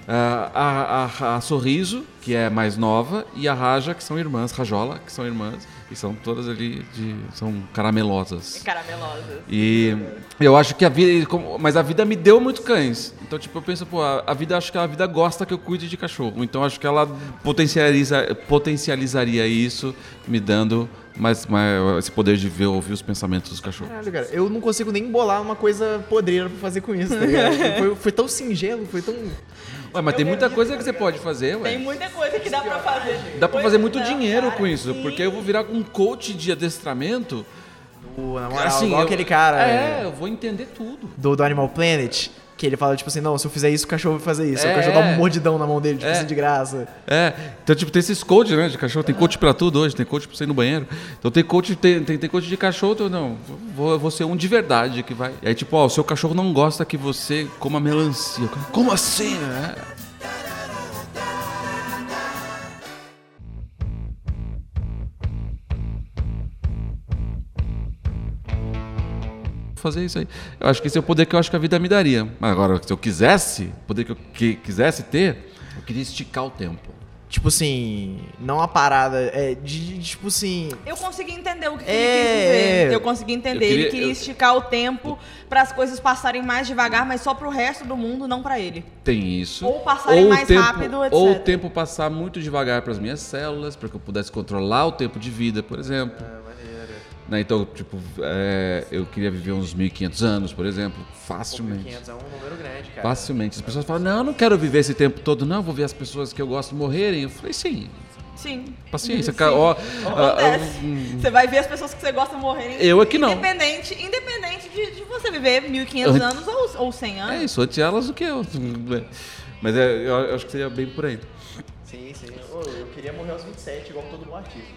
Ah, a, a- a Sorriso, que é mais nova, e a Raja, que são irmãs, Rajola, que são irmãs, e são todas ali de. são caramelosas. Caramelosas. E eu acho que a vida. como- Mas a vida me deu muito cães. Então, tipo, eu penso, pô, a, a vida, acho que a vida gosta que eu cuide de cachorro. Então, acho que ela potencializa, potencializaria isso, me dando mais, mais esse poder de ver, ouvir os pensamentos dos cachorros. Caralho, cara, eu não consigo nem bolar uma coisa podreira pra fazer com isso, tá ligado? foi, foi tão singelo, foi tão. Ué, mas tem muita coisa que você pode fazer, Tem ué. muita coisa que dá pra fazer. Dá pra fazer muito Não, dinheiro cara, com isso, sim. porque eu vou virar um coach de adestramento. Pô, na moral, assim, igual eu- aquele cara É, é, eu vou entender tudo. do, do Animal Planet, que ele fala, tipo assim, não, se eu fizer isso, o cachorro vai fazer isso. É, o cachorro dá é. um mordidão na mão dele, tipo É. assim, de graça. É, então, tipo, tem esses coach, né, de cachorro. Tem coach pra tudo hoje, tem coach pra você ir no banheiro. Então tem coach, tem, tem, tem coach de cachorro, então, não, vou, vou ser um de verdade que vai. E aí, tipo, ó, o seu cachorro não gosta que você coma melancia. Como assim? É. fazer isso aí. Eu acho que esse é o poder que eu acho que a vida me daria. Mas agora, se eu quisesse, o poder que eu que- quisesse ter, eu queria esticar o tempo. Tipo assim, não a parada, é de, de, tipo assim, Eu consegui entender o que É, ele quis dizer. é. Eu consegui entender. Eu queria- ele queria eu- esticar o tempo para as coisas passarem mais devagar, mas só pro resto do mundo, não pra ele. Tem isso. Ou passarem o mais tempo, rápido, etc. Ou o tempo passar muito devagar para as minhas células, para que eu pudesse controlar o tempo de vida, por exemplo. Né, Então, tipo, é, eu queria viver uns 1.500 anos, por exemplo, facilmente. 500 é um número grande, cara. Facilmente. As pessoas falam, não, eu não quero viver esse tempo todo, não, vou ver as pessoas que eu gosto morrerem. Eu falei, sim, Sim. paciência, Sim. cara. Ó, ah, Acontece. ah, Você vai ver as pessoas que você gosta morrerem. Eu aqui não. Independente, independente de, de você viver 1.500 Eu- anos ou, ou 100 anos. é isso, antes elas do que eu. Mas é, eu, eu acho que seria bem por aí. Sim, sim. Ô, eu queria morrer aos 27, igual todo bom artista,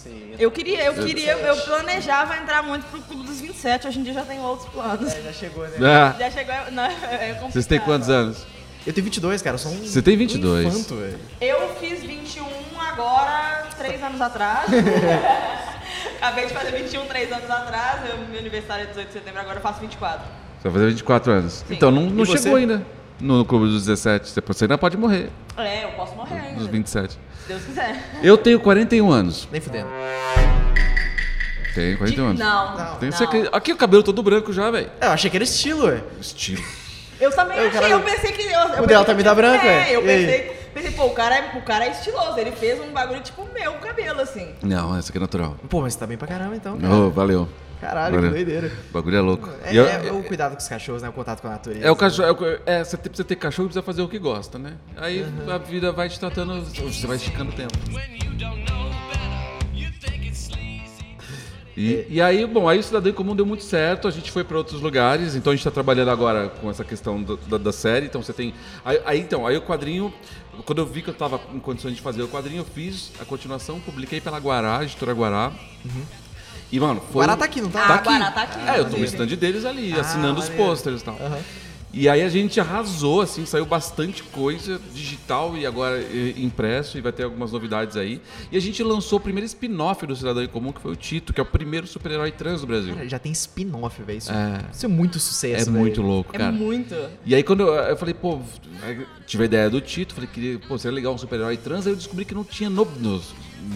Assim, Eu queria, eu queria, eu planejava entrar muito pro clube dos 27, hoje em dia já tenho outros planos. É, já chegou, né? Ah, Já chegou, não, é complicado. vocês têm quantos anos? Eu tenho 22, cara, eu sou um Você tem 22. um infanto, velho. Eu fiz 21 agora, 3 anos atrás. Acabei de fazer 21, 3 anos atrás. Eu- meu aniversário é 18 de setembro, agora eu faço 24. Você vai fazer 24 anos. Sim. Então não, não você? chegou ainda no clube dos 17. Você- ainda pode morrer É, eu posso morrer ainda. nos 27. Se Deus quiser. Eu tenho 41 anos. Nem fudendo. Tenho 41 anos. Não, Tenho não. acredita- Aqui o cabelo todo branco já, velho. É, eu achei que era estilo, velho. Estilo. Eu também Eu, achei, caralho, eu pensei que... Eu, eu o dela que- também tá branco, É, eu pensei, pensei, pô, o cara, é, o cara é estiloso. Ele fez um bagulho tipo meu cabelo, assim. Não, essa aqui é natural. Pô, mas você tá bem pra caramba, então, cara. Oh, valeu. Caralho, Valeu. que doideira. O bagulho é louco. É, eu- é o cuidado com os cachorros, né? O contato com a natureza. É o cachorro. É, co- é, você tem- precisa ter cachorro e precisa fazer o que gosta, né? Aí a vida vai te tratando. Você vai esticando o tempo. E, e aí, bom, aí o Cidadão em Comum deu muito certo, a gente foi para outros lugares, então a gente está trabalhando agora com essa questão do- da, da série, então você tem... Aí, aí, então, aí o quadrinho, quando eu vi que eu estava em condições de fazer o quadrinho, eu fiz a continuação, publiquei pela Guará, editora Guará. E, mano, foi... Guará tá aqui, não tá? Ah, Tá Guará tá aqui. É, eu tô no stand deles ali, Ah, assinando os maneiro. pôsteres e tal. E aí a gente arrasou, assim, saiu bastante coisa digital e agora impresso, e vai ter algumas novidades aí. E a gente lançou o primeiro spin-off do Cidadão em Comum, que foi o Tito, que é o primeiro super-herói trans do Brasil. Cara, já tem spin-off, velho. Isso, É. isso é muito sucesso, É velho. muito louco, É cara. muito. E aí quando eu, eu falei, pô, aí tive a ideia do Tito, falei que pô, seria legal um super-herói trans, aí eu descobri que não tinha no, no,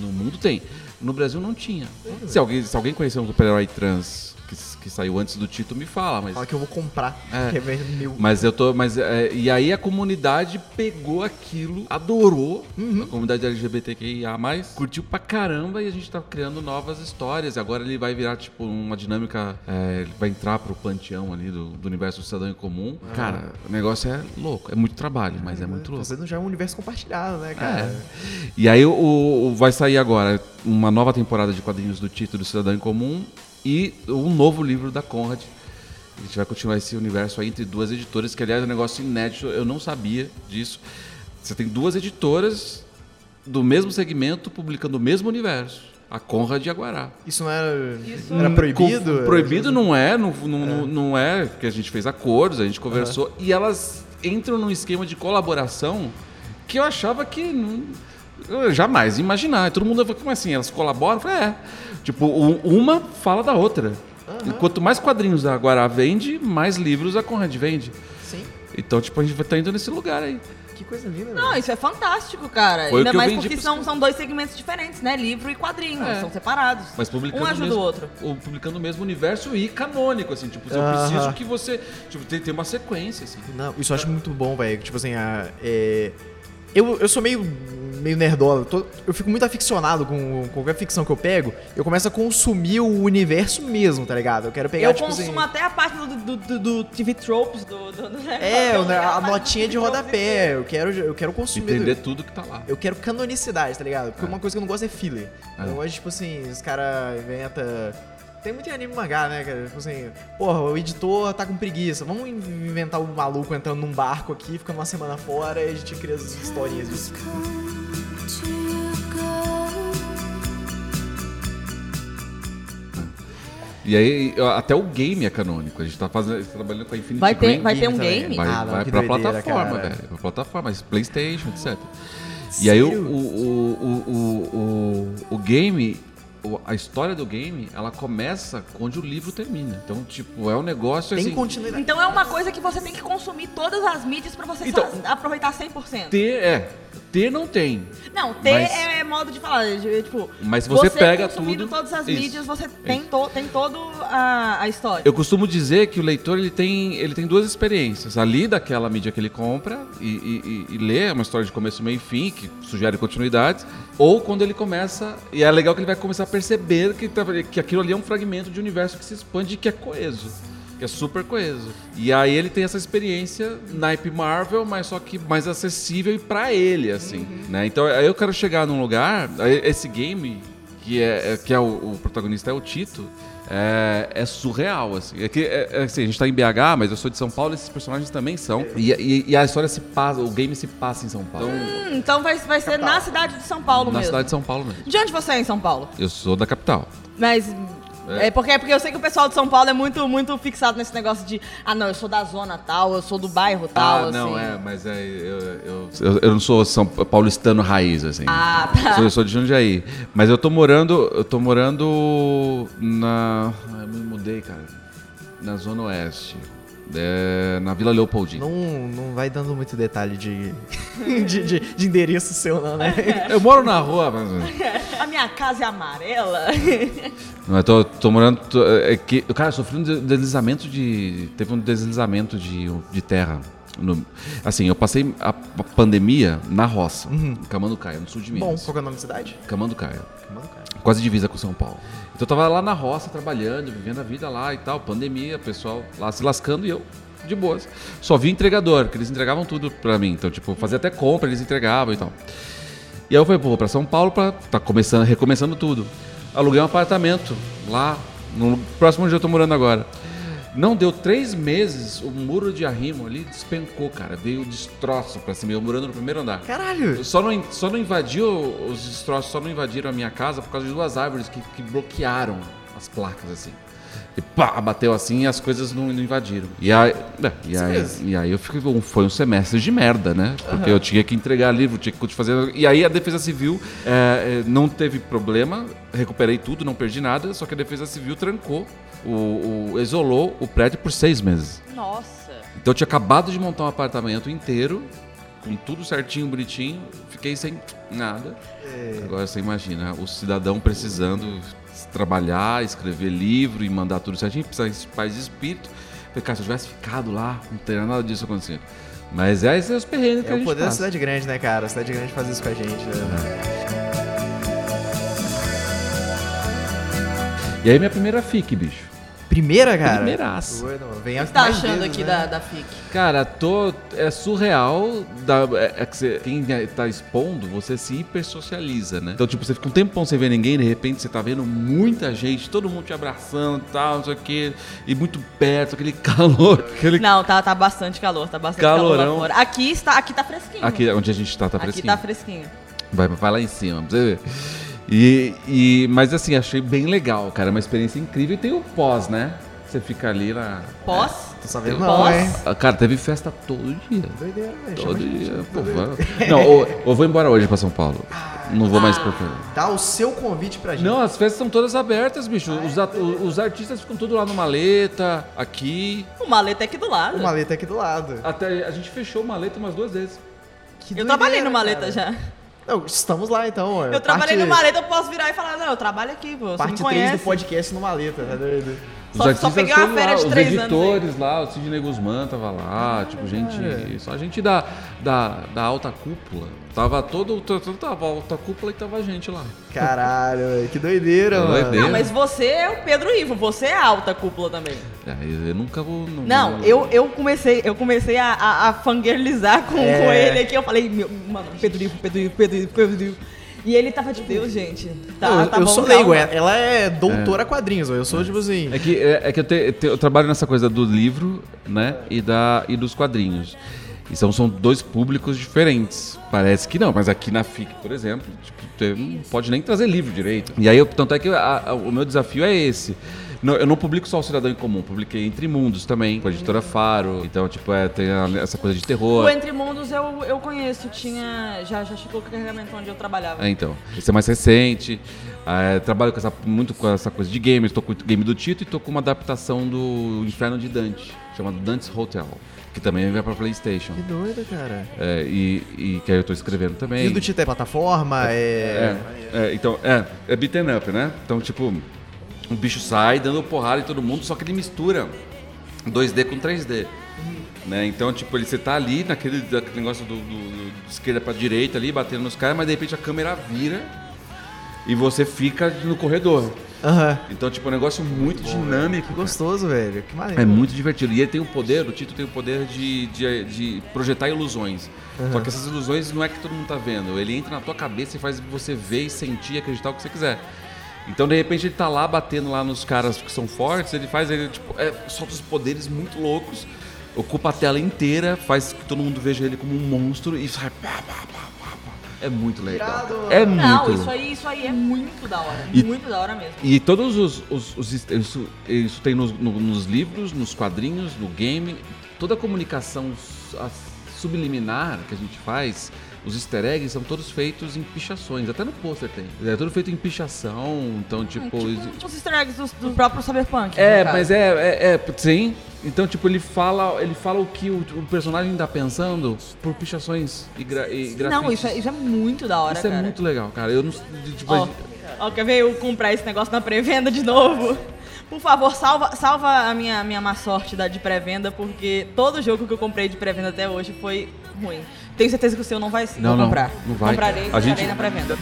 no mundo tem. No Brasil não tinha. Se alguém, se alguém conhecer um super-herói trans que, que saiu antes do Tito, me fala, mas. Fala que eu vou comprar. É. Que é meu. Mas eu tô. Mas, é, e aí a comunidade pegou aquilo, adorou. A comunidade LGBTQIA, curtiu pra caramba e a gente tá criando novas histórias. E agora ele vai virar, tipo, uma dinâmica. é, ele vai entrar pro panteão ali do, do universo do cidadão em comum. Cara, o negócio é louco. É muito trabalho, mas é muito louco. Fazendo já um universo compartilhado, né, cara? É. E aí o, o- vai sair agora uma nova temporada de quadrinhos do título do Cidadão em Comum e um novo livro da Conrad. A gente vai continuar esse universo aí entre duas editoras, que aliás é um negócio inédito, eu não sabia disso. Você tem duas editoras do mesmo segmento publicando o mesmo universo. A Conrad e a Guará. Isso não era, Isso- era proibido? Com- proibido não é, não, não, não é, porque a gente fez acordos, a gente conversou, e elas entram num esquema de colaboração que eu achava que não, eu jamais ia imaginar. E todo mundo falou, como assim? Elas colaboram? Eu falei, é. Tipo, u- uma fala da outra. E quanto mais quadrinhos a Guará vende, mais livros a Conrad vende. Sim. Então, tipo, a gente vai estar indo nesse lugar aí. Que coisa linda, Não, velho. isso é fantástico, cara. Foi Ainda mais porque pros- são, são dois segmentos diferentes, né? Livro e quadrinho. É. São separados. Mas publicando Um ajuda mesmo, o outro. ou publicando o mesmo universo e canônico, assim. Tipo, eu preciso que você... Tipo, tem, tem uma sequência, assim. Não, isso eu acho muito bom, velho. Tipo assim, a, é, eu, eu sou meio, meio nerdola. eu tô- eu fico muito aficionado com, com qualquer ficção que eu pego. Eu começo a consumir o universo mesmo, tá ligado? Eu quero pegar, Eu tipo consumo assim... até a parte do, do, do, do TV Tropes, do... do, do É, a parte notinha de rodapé. Eu quero, eu quero consumir. Entender tudo que tá lá. Eu quero canonicidade, tá ligado? Porque uma coisa que eu não gosto é filler. É. Eu gosto, tipo assim, os caras inventam. Tem muito em anime mangá, né, cara? Tipo assim, porra, o editor tá com preguiça. Vamos inventar o maluco entrando num barco aqui, ficando uma semana fora e a gente cria as historinhas disso. E aí, até o game é canônico. A gente tá fazendo, tá trabalhando com a Infinity Vai ter, Green. vai ter um também. game? Vai, Ah, não, vai que pra doideira, plataforma, cara. velho. Pra plataforma, Playstation, etc. E aí o, Sério? o, o, o, o, o, game a história do game, ela começa onde o livro termina. Então, tipo, é um negócio Tem assim. continuidade. Então é uma coisa que você tem que consumir todas as mídias pra você Então- só aproveitar 100%. Ter, é. Ter não tem. Não, ter Mas- é modo de falar. Tipo, Mas se você pega tudo- todas as Isso. mídias, você tem, to, tem todo a, história. Eu costumo dizer que o leitor ele tem, ele tem duas experiências. Ali daquela mídia que ele compra e, e, e- lê uma história de começo, meio e fim, que sugere continuidades, ou quando ele começa. E é legal que ele vai começar a perceber que, tá- que aquilo ali é um fragmento de universo que se expande e que é coeso. Que é super coeso. E aí ele tem essa experiência naipe Marvel, mas só que mais acessível e pra ele, assim. Né? Então aí eu quero chegar num lugar. Esse game, que é, é- que é o, o protagonista é o Tito, é, é surreal, assim. É que, é- é assim, A gente tá em BH, mas eu sou de São Paulo e esses personagens também são. E, e- e a história se passa, o game se passa em São Paulo. Hum, então vai, vai ser na cidade de São Paulo na mesmo. cidade de São Paulo mesmo. De onde você é em São Paulo? Eu sou da capital. Mas. É. porque, é porque eu sei que o pessoal de São Paulo é muito, muito fixado nesse negócio de ah, não, eu sou da zona tal, eu sou do bairro tal, ah, não, assim. é, mas é, eu, eu, eu, eu não sou São paulistano raiz, assim. Ah, tá. Sou- Eu sou de Jundiaí. Mas eu tô morando. Eu tô morando na. ah, Eu me mudei, cara. Na Zona Oeste. É, na Vila Leopoldina. Não, não vai dando muito detalhe de, de, de, de endereço seu, não, né? Eu moro na rua, mas. A minha casa é amarela. Não, eu tô, tô morando. tô- é que, cara, eu sofri um de- deslizamento de. Teve um deslizamento de, de terra. No- assim, eu passei a, a pandemia na roça, em Camanducaia, no sul de Bom, Minas. qual que é o nome da cidade? Camanducaia. Mano, cara. Quase divisa com São Paulo. Então eu tava lá na roça trabalhando, vivendo a vida lá e tal, pandemia, pessoal lá se lascando e eu de boas. Só vi entregador, que eles entregavam tudo pra mim. Então, tipo, fazia até compra, eles entregavam e tal. E aí eu falei, pô, vou pra São Paulo pra tá começando, recomeçando tudo. Aluguei um apartamento lá, no próximo onde eu tô morando agora. Não deu três meses, o muro de arrimo ali despencou, cara. Veio destroço pra cima. Eu morando no primeiro andar. Caralho! Só não, só não invadiu, os destroços só não invadiram a minha casa por causa de duas árvores que, que bloquearam as placas, assim. E pá, bateu assim e as coisas não, não invadiram. E aí, é, e aí, e aí eu fiquei, foi um semestre de merda, né? Porque eu tinha que entregar livro, tinha que fazer. E aí a Defesa Civil é, é, não teve problema, recuperei tudo, não perdi nada, só que a Defesa Civil trancou, o, o- isolou o prédio por seis meses. Nossa. Então eu tinha acabado de montar um apartamento inteiro, com tudo certinho, bonitinho, fiquei sem nada. Agora você imagina, o cidadão precisando trabalhar, escrever livro e mandar tudo certinho, precisa de paz de espírito. Falei, cara, se eu tivesse ficado lá, não teria nada disso acontecendo. Mas é esses são os perrengues que É a o gente poder da cidade grande, né, cara? A cidade grande faz isso com a gente, né? E aí minha primeira FIC, bicho. Primeira, cara? Primeiraça. Vem O que tá achando vezes, aqui né? da, da FIC? Cara, tô. É surreal. Da, é, é que você, quem tá expondo, você se hipersocializa, né? Então, tipo, você fica um tempão sem ver ninguém, de repente você tá vendo muita gente, todo mundo te abraçando e tal, não sei o quê, e muito perto, aquele calor, aquele. Não, tá, tá bastante calor, tá bastante calor Calorão. fora. Aqui está, aqui tá fresquinho. Aqui onde a gente tá, tá Aqui fresquinho. tá fresquinho. Vai, vai lá em cima, pra você ver. E, e, mas assim, achei bem legal, cara. Uma experiência incrível. E tem o pós, né? Você fica ali na. Pós? Tô sabendo Pós? não, hein? Ah, Cara, teve festa todo dia. Doideira, velho. Todo gente. dia. Pô, Não, eu, eu vou embora hoje pra São Paulo. Não vou mais pra Dá o seu convite pra gente. Não, as festas são todas abertas, bicho. Os, at- os artistas ficam tudo lá no maleta, aqui. O maleta é aqui do lado. O maleta aqui do lado. Até a gente fechou o maleta umas duas vezes. Que Eu doideira, trabalhei no maleta cara. já. Não, estamos lá então. Eu trabalhei Parte- no maleta, eu posso virar e falar, não, eu trabalho aqui, pô. Você Parte me 3 conhece. do podcast no maleta, tá doido? Os Só- só peguei uma férias de os três anos editores lá, o Sidney Guzmán tava lá, tipo, gente. É. Só a gente da, da, da alta cúpula. Tava todo. todo tava a alta cúpula e tava a gente lá. Caralho, velho, que doideira, mano. Doideira. Não, mas você é o Pedro Ivo, você é a alta cúpula também. É, eu nunca vou. Não, eu, eu comecei, eu comecei a, a, a fangirlizar com, É. com ele aqui. Eu falei, meu, mano, Pedro Ivo, Pedro Ivo, Pedro Ivo, Pedro Ivo. E ele tava tipo, Deus, gente. Tá, eu, tá eu bom, sou leigo, é- ela é doutora quadrinhos, ó, eu sou tipo assim. É que, é, é que eu, te- te- eu trabalho nessa coisa do livro, né? E, da, e dos quadrinhos. E são, dois públicos diferentes. Parece que não, mas aqui na FIC, por exemplo, tipo, você não pode nem trazer livro direito. E aí, eu- tanto é que a- a- o meu desafio é esse. Não, eu não publico só o Cidadão em Comum, publiquei Entre Mundos também, com a editora Faro. Então, tipo, é, tem essa coisa de terror. O Entre Mundos eu, eu conheço, tinha. Já, já chegou o carregamento onde eu trabalhava. É, então, esse é mais recente. É, trabalho com essa- muito com essa coisa de games. Tô com o game do Tito e tô com uma adaptação do Inferno de Dante, chamado Dante's Hotel, que também vai pra PlayStation. Que doido, cara. É, e, e que aí eu tô escrevendo também. E do Tito é plataforma? É. É, é, então, é, é beaten up, né? Então, tipo, o bicho sai dando porrada em todo mundo, só que ele mistura 2D com 3D. Né? Então, tipo, ele, você tá ali naquele, naquele negócio do, do- do- de esquerda pra direita ali, batendo nos caras, mas de repente a câmera vira e você fica no corredor. Aham. Então, tipo, é um negócio muito dinâmico. Que gostoso, velho. Que maneiro. É muito divertido. E ele tem o poder, o Tito tem o poder de, de, de projetar ilusões. Só que essas ilusões não é que todo mundo tá vendo. Ele entra na tua cabeça e faz você ver e sentir e acreditar o que você quiser. Então, de repente, ele tá lá batendo lá nos caras que são fortes, ele faz, ele, tipo, é, solta os poderes muito loucos, ocupa a tela inteira, faz que todo mundo veja ele como um monstro e sai. Pá, pá, pá. É muito legal. É Não, muito. isso aí, isso aí é muito da hora. E- Muito da hora mesmo. E todos os. os- os- isso, isso tem nos, no- nos livros, nos quadrinhos, no game. Toda a comunicação subliminar que a gente faz, os easter eggs são todos feitos em pichações. Até no pôster tem. É tudo feito em pichação. Então, tipo. Tipo, exi- tipo os easter eggs do, do próprio Cyberpunk. é, caso. mas é, é, é, sim. Então, tipo, ele fala, ele fala o que o, o personagem tá pensando por pichações e, gra, e grafites. Não, isso é, isso é muito da hora, Isso é cara. muito legal, cara. Eu não. Tipo, Ó, ó, quer ver eu comprar esse negócio na pré-venda de novo? Por favor, salva, salva a minha, minha má sorte da, de pré-venda, porque todo jogo que eu comprei de pré-venda até hoje foi ruim. Tenho certeza que o seu não vai Não, não, comprar. não vai. Comprarei, A gente- na pré-venda.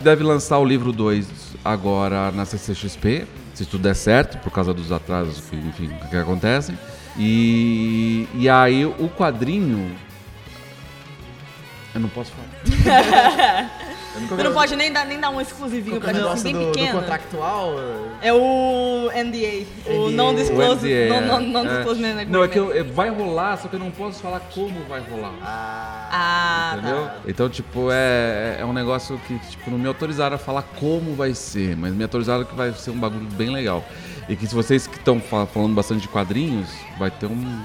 deve lançar o livro 2 agora na CCXP, se tudo der certo, por causa dos atrasos que, enfim, que acontecem. E, e aí o quadrinho. Eu não posso falar. Você não pode nem dar, nem dar um exclusivinho pra é o gente, assim, bem do, do pequeno. contractual? É o NDA, o NDA. Non-Disclosure O NDA, non, non, non é. Não, é que eu- é, vai rolar, só que eu não posso falar como vai rolar. Ah, Entendeu? tá. Então, tipo, é, é um negócio que, tipo, não me autorizaram a falar como vai ser, mas me autorizaram que vai ser um bagulho bem legal. E que se vocês que estão falando bastante de quadrinhos, vai ter um-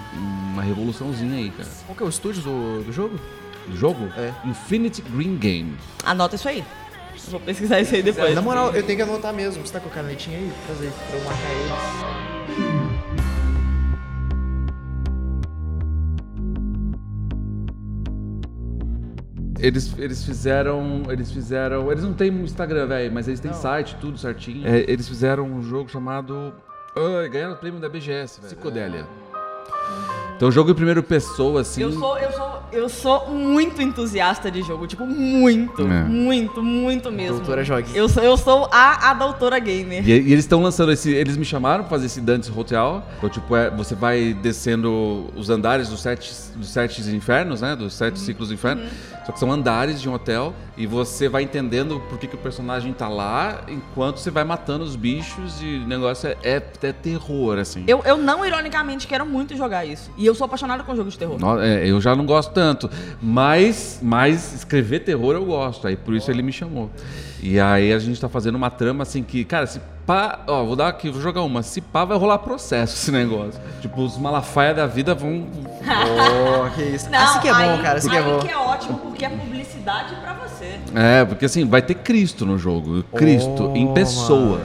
uma revoluçãozinha aí, cara. Qual que é o estúdio do, do jogo? Do jogo? É. Infinity Green Game. Anota isso aí. Eu Vou pesquisar isso aí depois. Na moral, eu tenho que anotar mesmo. Você tá com a canetinha aí? Fazer pra eu marcar eles. Eles, eles fizeram. Eles fizeram. Eles não têm Instagram, velho, mas eles têm site, tudo certinho. É, eles fizeram um jogo chamado. Ai, ganharam o prêmio da BGS, velho. Psicodélia. Então, jogo em primeira pessoa, assim. Eu sou, eu sou, eu sou muito entusiasta de jogo, tipo, muito, É. muito, muito mesmo. Doutora Joguinho. Eu sou, eu sou a, a doutora gamer. E, e eles estão lançando esse. Eles me chamaram pra fazer esse Dante's Hotel. Então, tipo, é, você vai descendo os andares dos sete, dos sete infernos, né? Dos sete ciclos do inferno. Só que são andares de um hotel. E você vai entendendo por que, que o personagem tá lá, enquanto você vai matando os bichos. E o negócio é, é, é terror, assim. Eu, eu não, ironicamente, quero muito jogar isso. E eu sou apaixonada com jogo de terror. No- é, eu já não gosto tanto. Mas, mas escrever terror eu gosto. Aí por isso ele me chamou. E aí a gente tá fazendo uma trama assim que, cara, se pá. Ó, vou dar aqui, vou jogar uma. Se pá, vai rolar processo esse negócio. Tipo, os malafaia da vida vão. Oh, que isso. assim que é bom, cara. Assim que é aí bom. que é ótimo, porque é publicidade pra você. É, porque assim, vai ter Cristo no jogo. Cristo Oh, em pessoa.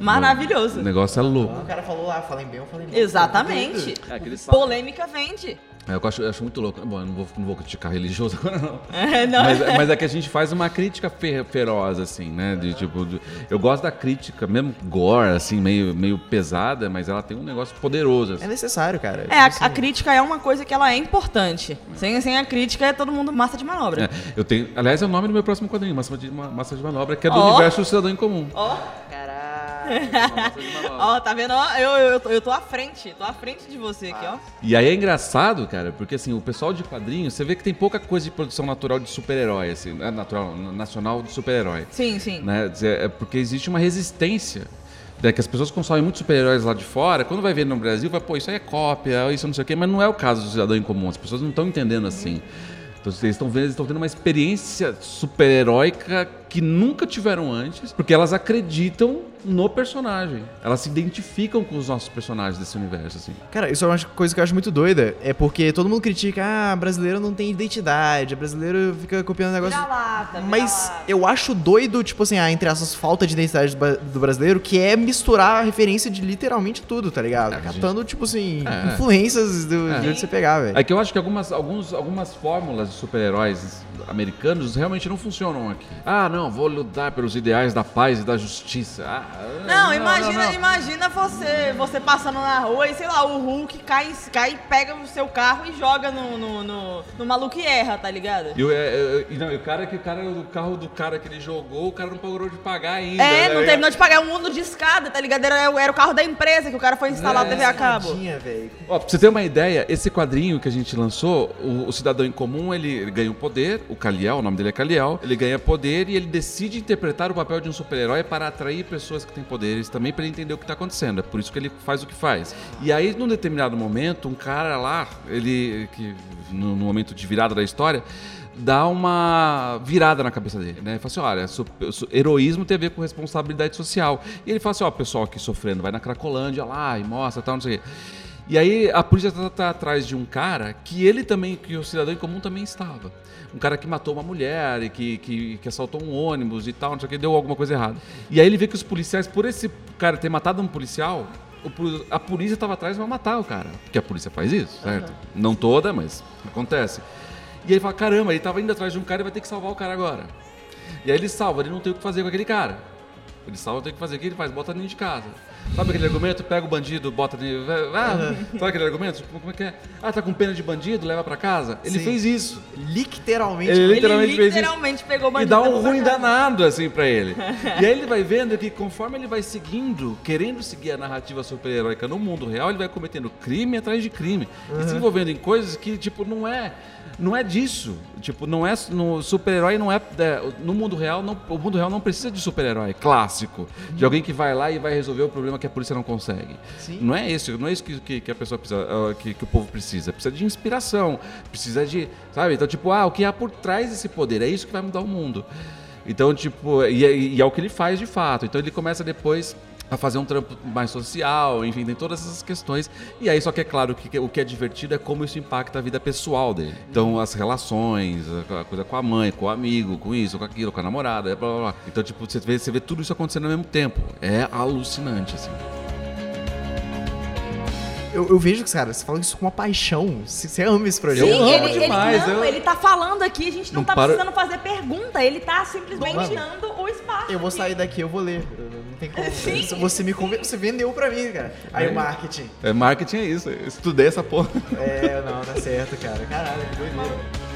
Maravilhoso. O negócio é louco. O cara falou, ah, falem bem, eu falei mal. Exatamente. É, falam. Polêmica vende. É, eu, acho, eu acho muito louco. Bom, eu não vou, não vou criticar religioso agora, não. É, não. Mas, mas é que a gente faz uma crítica fe- feroz, assim, né? De, tipo, de- eu gosto da crítica, mesmo gore, assim, meio, meio pesada, mas ela tem um negócio poderoso, assim. É necessário, cara. É, a, a assim, crítica é uma coisa que ela é importante. Sem, sem a crítica é todo mundo massa de manobra. É, eu tenho, aliás, é o nome do meu próximo quadrinho, Massa de, Ma- Massa de Manobra, que é do Ó. universo do Cidadão em Comum. Ó, Massa de Ó, tá vendo? Eu, eu, eu, tô, à frente, tô à frente de você aqui, ó. E aí é engraçado, cara, porque assim, o pessoal de quadrinhos, você vê que tem pouca coisa de produção natural de super-herói, assim, é natural, nacional de super-herói. Sim, sim. né? É porque existe uma resistência. Né, que as pessoas consomem muitos super-heróis lá de fora, quando vai ver no Brasil, vai, pô, isso aí é cópia, isso não sei o quê, mas não é o caso do cidadão em comum, as pessoas não estão entendendo assim. Então, eles estão vendo, eles estão tendo uma experiência super-heróica que nunca tiveram antes, porque elas acreditam no personagem. Elas se identificam com os nossos personagens desse universo, assim. Cara, isso é uma coisa que eu acho muito doida. É porque todo mundo critica, ah, brasileiro não tem identidade, brasileiro fica copiando negócio. Vira-lata, Mas vira-lata. eu acho doido, tipo assim, ah, entre essas falta de identidade do, brasileiro, que é misturar a referência de literalmente tudo, tá ligado? É, Catando, tipo assim, É. influências do, É. de onde você pegar, velho. É que eu acho que algumas, alguns, algumas fórmulas de super-heróis americanos realmente não funcionam aqui. Ah, não, vou lutar pelos ideais da paz e da justiça. Ah, Não, imagina, não. imagina você, você passando na rua e, sei lá, o Hulk cai, cai pega o seu carro e joga no, no, no, no maluco e erra, tá ligado? E, o- é, é, e não, e o cara que o cara, o carro do cara que ele jogou, o cara não parou de pagar ainda. É, né? não terminou de pagar um mundo de escada, tá ligado? Era, era o carro da empresa que o cara foi instalar a TV a cabo. Velho. Ó, pra você ter uma ideia, esse quadrinho que a gente lançou, o, o cidadão em comum, ele, ele ganha um poder, o Kaliel, o nome dele é Kaliel, ele ganha poder e ele decide interpretar o papel de um super-herói para atrair pessoas que têm poderes também para ele entender o que tá acontecendo. É por isso que ele faz o que faz. E aí, num determinado momento, um cara lá, ele, que no, no momento de virada da história, dá uma virada na cabeça dele, né? Ele fala assim, olha, su- su- heroísmo tem a ver com responsabilidade social. E ele fala assim, ó, pessoal aqui sofrendo, vai na Cracolândia lá e mostra tal, não sei o quê. E aí a polícia tá, tá atrás de um cara que ele também, que o cidadão em comum também estava. Um cara que matou uma mulher e que, que, que assaltou um ônibus e tal, não sei o que, deu alguma coisa errada. E aí ele vê que os policiais, por esse cara ter matado um policial, a polícia estava atrás para matar o cara. Porque a polícia faz isso, certo? Não toda, mas acontece. E aí ele fala, caramba, ele tava indo atrás de um cara e vai ter que salvar o cara agora. E aí ele salva, ele não tem o que fazer com aquele cara. Ele salva, tem o que fazer. O que ele faz? Bota dentro de casa. Sabe aquele argumento? Pega o bandido, bota dentro. Ah, sabe aquele argumento? Tipo, como é que é? Ah, tá com pena de bandido, leva pra casa? Ele Sim. fez isso. Literalmente. Ele Ele literalmente fez isso. literalmente pegou o E bandido. dá um ruim casa. danado, assim, pra ele. E aí ele vai vendo que conforme ele vai seguindo, querendo seguir a narrativa super-heróica no mundo real, ele vai cometendo crime atrás de crime. E se envolvendo em coisas que, tipo, não é. Não é disso. Tipo, não é. No super-herói não é. é, No mundo real, não, o mundo real não precisa de super-herói clássico. De alguém que vai lá e vai resolver o problema que a polícia não consegue. Sim. Não é isso, não é isso que, que, que a pessoa precisa, ah, que, que o povo precisa. Precisa de inspiração, precisa de, sabe? Então, tipo, ah, o que há por trás desse poder? É isso que vai mudar o mundo. Então, tipo, e, é- e é o que ele faz de fato. Então ele começa depois a fazer um trampo mais social, enfim, tem todas essas questões. E aí, só que é claro que o que é divertido é como isso impacta a vida pessoal dele. Então, as relações, a coisa com a mãe, com o amigo, com isso, com aquilo, com a namorada, blá blá blá. Então, tipo, você vê, você vê tudo isso acontecendo ao mesmo tempo. É alucinante, assim. Eu, eu vejo que, cara, você fala isso com uma paixão. Você você ama esse projeto. Sim, Eu amo ele, ele- demais, não, eu- ele tá falando aqui, a gente não, Não tá para- precisando fazer pergunta, ele tá simplesmente Mano, dando o espaço. Eu vou aqui. sair daqui, eu vou ler. Não tem como. Sim. Você me conven... Você vendeu pra mim, cara. Aí o marketing. É, marketing é isso. Eu estudei essa porra. É, não, tá certo, cara. Caralho, que doideira.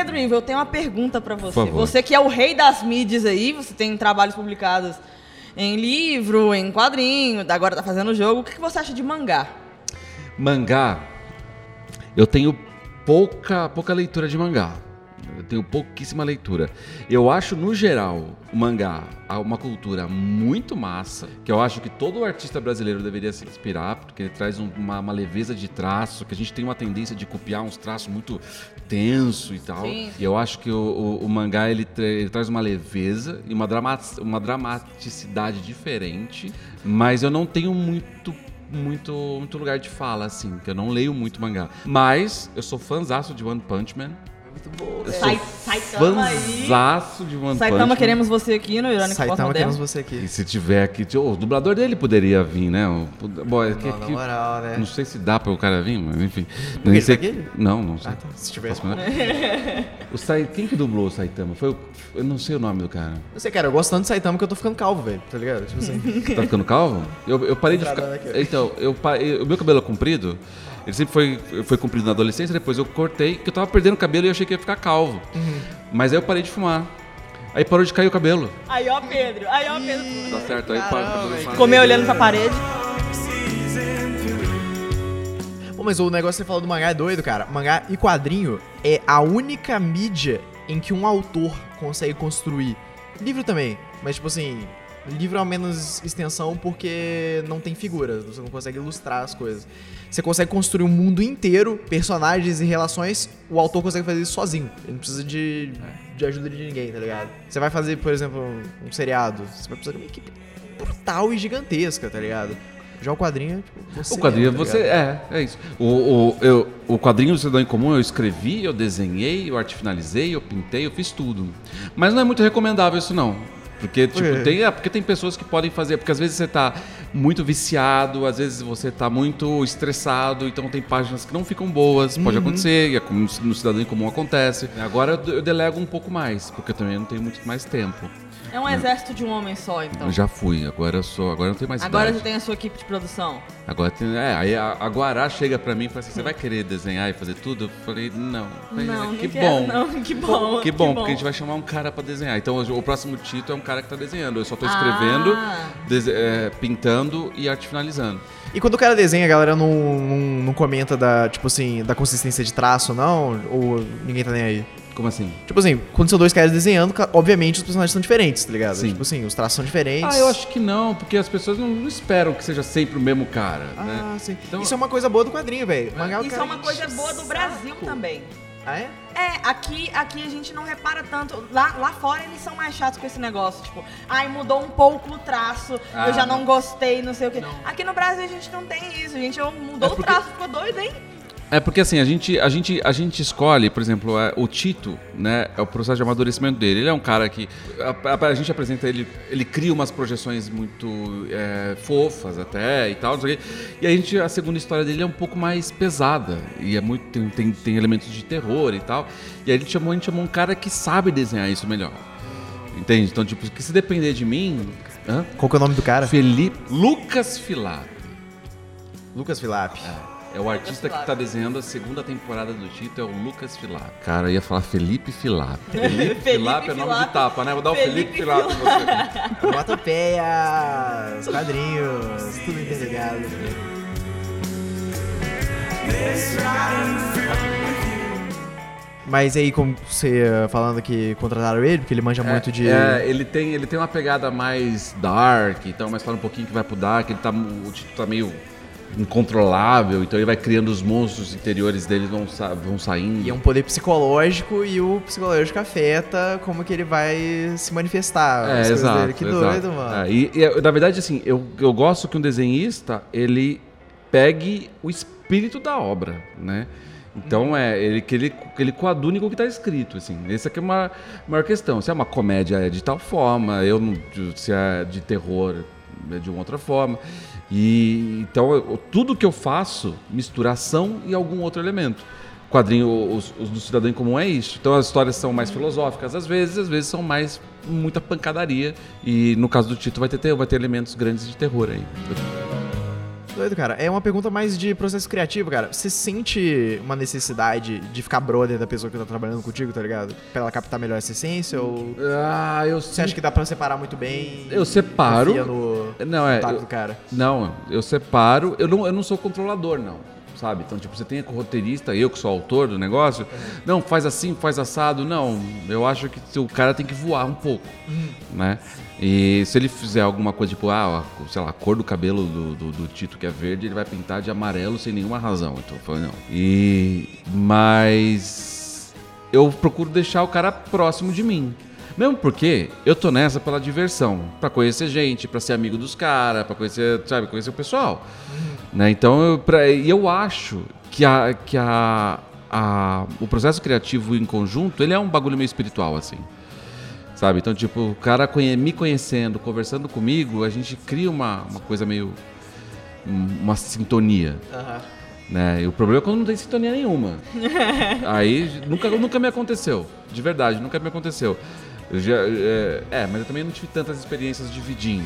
Pedro Ivo, eu tenho uma pergunta pra você. Você que é o rei das mídias aí, você tem trabalhos publicados em livro, em quadrinho, agora tá fazendo jogo. O que que você acha de mangá? Mangá. Eu tenho pouca, pouca leitura de mangá. Eu tenho pouquíssima leitura. Eu acho, no geral, o mangá uma cultura muito massa, que eu acho que todo artista brasileiro deveria se inspirar, porque ele traz um- uma, uma leveza de traço, que a gente tem uma tendência de copiar uns traços muito tenso e tal. Sim. E eu acho que o, o- o mangá ele, tra- ele traz uma leveza e uma, drama, uma dramaticidade diferente, mas eu não tenho muito muito, muito lugar de fala, assim, que eu não leio muito mangá. Mas eu sou fãzaço de One Punch Man. Eu Sai- Saitama aí. fãzaço de One Punch Saitama, Man. queremos você aqui no Irônico Saitama, Pós-Moderno. temos você aqui. E se tiver aqui, o dublador dele poderia vir, né? O- Bom, é que- Não, na que- moral, né? não sei se dá para o cara vir, mas enfim. ele Nem sei- tá aqui? Não, não sei. Ah, tá. Se tivesse. Mandar? o Sai... Quem que dublou o Saitama? Foi o... Eu não sei o nome do cara. Eu sei, cara, eu gosto tanto de Saitama que eu tô ficando calvo, velho. Tá ligado? Tipo assim. Tá ficando calvo? Eu, eu parei de ficar. Entradão aqui, ó. Então, eu, pa- eu- o meu cabelo é comprido. Ele sempre foi, foi comprido na adolescência, depois eu cortei, que eu tava perdendo cabelo e eu achei que ia ficar calvo. Uhum. Mas aí eu parei de fumar. Aí parou de cair o cabelo. Aí, ó, Pedro. Aí, ó, Pedro. Tá certo, aí para. Comer olhando pra parede. Pô, mas o negócio que você falou do mangá é doido, cara. Mangá e quadrinho é a única mídia em que um autor consegue construir. Livro também, mas tipo assim, Livro é menos extensão porque não tem figuras, você não consegue ilustrar as coisas. Você consegue construir um mundo inteiro, personagens e relações, o autor consegue fazer isso sozinho. Ele não precisa de, de ajuda de ninguém, tá ligado? Você vai fazer, por exemplo, um seriado, você vai precisar de uma equipe brutal e gigantesca, tá ligado? Já o quadrinho, tipo, você O quadrinho, mesmo, tá você. É, é isso. O, o, eu, o quadrinho do Cidadão em Comum eu escrevi, eu desenhei, eu arte finalizei, eu pintei, eu fiz tudo. Mas não é muito recomendável isso, não. Porque, tipo, tem, é, porque tem pessoas que podem fazer. Porque às vezes você tá muito viciado, às vezes você tá muito estressado, então tem páginas que não ficam boas, pode Uhum. acontecer, e é como no Cidadão em Comum acontece. Agora eu delego um pouco mais, porque eu também não tenho muito mais tempo. É um exército de um homem só, então. Eu já fui, agora eu sou. Agora não tenho mais Agora idade. você tem a sua equipe de produção. Agora tem. É, aí a, a Guará chega pra mim e fala assim: você vai querer desenhar e fazer tudo? Eu falei, não. Falei, Não, que não quero, bom. não. Que bom. Que bom, porque a gente vai chamar um cara pra desenhar. Então hoje, o próximo Tito é um cara que tá desenhando. Eu só tô escrevendo, Ah. dese- é, pintando e arte finalizando. E quando o cara desenha, a galera não, não, não comenta da, tipo assim, da consistência de traço, não? Ou ninguém tá nem aí? Como assim? Tipo assim, quando são dois caras desenhando, obviamente os personagens são diferentes, tá ligado? Sim. Tipo assim, os traços são diferentes. Ah, eu acho que não, porque as pessoas não, não esperam que seja sempre o mesmo cara, Ah, né? sim. Então- Isso é uma coisa boa do quadrinho, velho. Mangá, o Isso cara é uma coisa o boa do saco. Brasil também. Ah, é? É, aqui, aqui a gente não repara tanto. Lá, lá fora eles são mais chatos com esse negócio. Tipo, ai, mudou um pouco o traço, Ah, eu já não não. gostei, não sei o quê. Aqui no Brasil a gente não tem isso. A gente ó, mudou É o porque- traço, ficou doido, hein? É porque assim, a gente, a gente, a gente escolhe, por exemplo, é, o Tito, né? É o processo de amadurecimento dele. Ele é um cara que. A, a- a gente apresenta ele, ele cria umas projeções muito é, fofas até e tal. não sei o quê. E a gente, a segunda história dele é um pouco mais pesada. E é muito. Tem, tem, tem elementos de terror e tal. E aí a gente chamou, a gente chamou um cara que sabe desenhar isso melhor. Entende? Então, tipo, que se depender de mim. Hã? Qual que é o nome do cara? Felipe. Lucas Filap. Lucas Filap. É o artista que tá desenhando a segunda temporada do Tito, é o Lucas Filap. Cara, eu ia falar Felipe Filap. Felipe Filap é nome de tapa, né? Vou dar o Felipe Felipe Filap pra você. Onomatopeias, quadrinhos, tudo interligado. Mas aí, como você falando que contrataram ele, porque ele manja muito de. É, ele tem, ele tem uma pegada mais dark, então mais fala um pouquinho que vai pro dark, ele tá, o Tito tá meio incontrolável, então ele vai criando os monstros interiores dele vão, sa- vão saindo. E é um poder psicológico e o psicológico afeta como que ele vai se manifestar. É, exato. dele. Que exato. doido, mano. É, e, e, na verdade, assim, eu, eu gosto que um desenhista, ele pegue o espírito da obra, né? Então, é, ele, que, ele, que ele coadune com o que está escrito, assim. Essa aqui é uma maior questão. Se é uma comédia, é de tal forma. Eu não, se é de terror, é de uma outra forma. E, então, eu- tudo que eu faço, mistura ação e algum outro elemento. Quadrinho, os, os do Cidadão em Comum é isso. Então as histórias são mais filosóficas às vezes, às vezes são mais muita pancadaria. E no caso do Tito vai ter- vai ter elementos grandes de terror aí. Doido, cara. É uma pergunta mais de processo criativo, cara. Você sente uma necessidade de ficar brother da pessoa que tá trabalhando contigo, tá ligado? Pra ela captar melhor essa essência? Ou Ah, eu você acha que dá pra separar muito bem? Eu separo. No Não, é. eu- do cara. Não, eu separo. Eu não, eu não sou controlador, não. Sabe? Então, tipo, você tem roteirista, eu que sou autor do negócio. Não, faz assim, faz assado. Não, eu acho que o cara tem que voar um pouco, né? E se ele fizer alguma coisa, tipo, ah, sei lá, a cor do cabelo do, do, do Tito que é verde, ele vai pintar de amarelo sem nenhuma razão. Então, eu falei, não. E... Mas... Eu procuro deixar o cara próximo de mim. Mesmo porque eu tô nessa pela diversão, Pra conhecer gente, pra ser amigo dos caras, pra conhecer, sabe, conhecer o pessoal. Né? Então, eu, pra, eu acho que, a, que a, a, o processo criativo em conjunto, ele é um bagulho meio espiritual, assim. Sabe? Então, tipo, o cara conhe- me conhecendo, conversando comigo, a gente cria uma, uma coisa meio... um- uma sintonia. Né? E o problema é quando não tem sintonia nenhuma. Aí nunca, nunca me aconteceu. De verdade, nunca me aconteceu. Eu já, é, é, mas eu também não tive tantas experiências dividindo.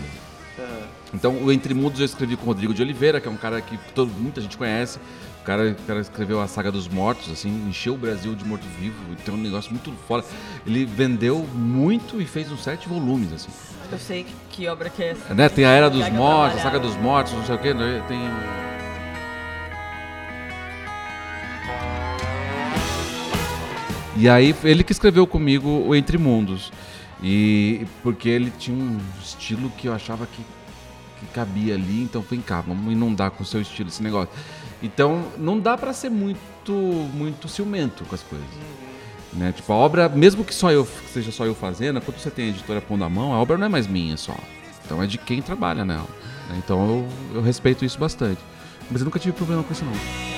Então, o Entre Mundos eu escrevi com o Rodrigo de Oliveira, que é um cara que todo, muita gente conhece. O cara, o cara escreveu a saga dos mortos, assim, encheu o Brasil de morto-vivo. Tem um negócio muito foda. Ele vendeu muito e fez uns sete volumes, assim. Eu sei que, que obra que é essa. Né? Tem a Era dos Mortos, a Saga dos Mortos, não sei o quê. né? Tem. E aí, ele que escreveu comigo o Entre Mundos. E porque ele tinha um estilo que eu achava que, que cabia ali, então vem cá, vamos inundar com o seu estilo esse negócio. Então não dá pra ser muito muito ciumento com as coisas. Né? Tipo, a obra, mesmo que só eu que seja só eu fazendo, quando você tem a editora pondo a mão, a obra não é mais minha só. Então é de quem trabalha nela. né? Então eu, eu respeito isso bastante. Mas eu nunca tive problema com isso não.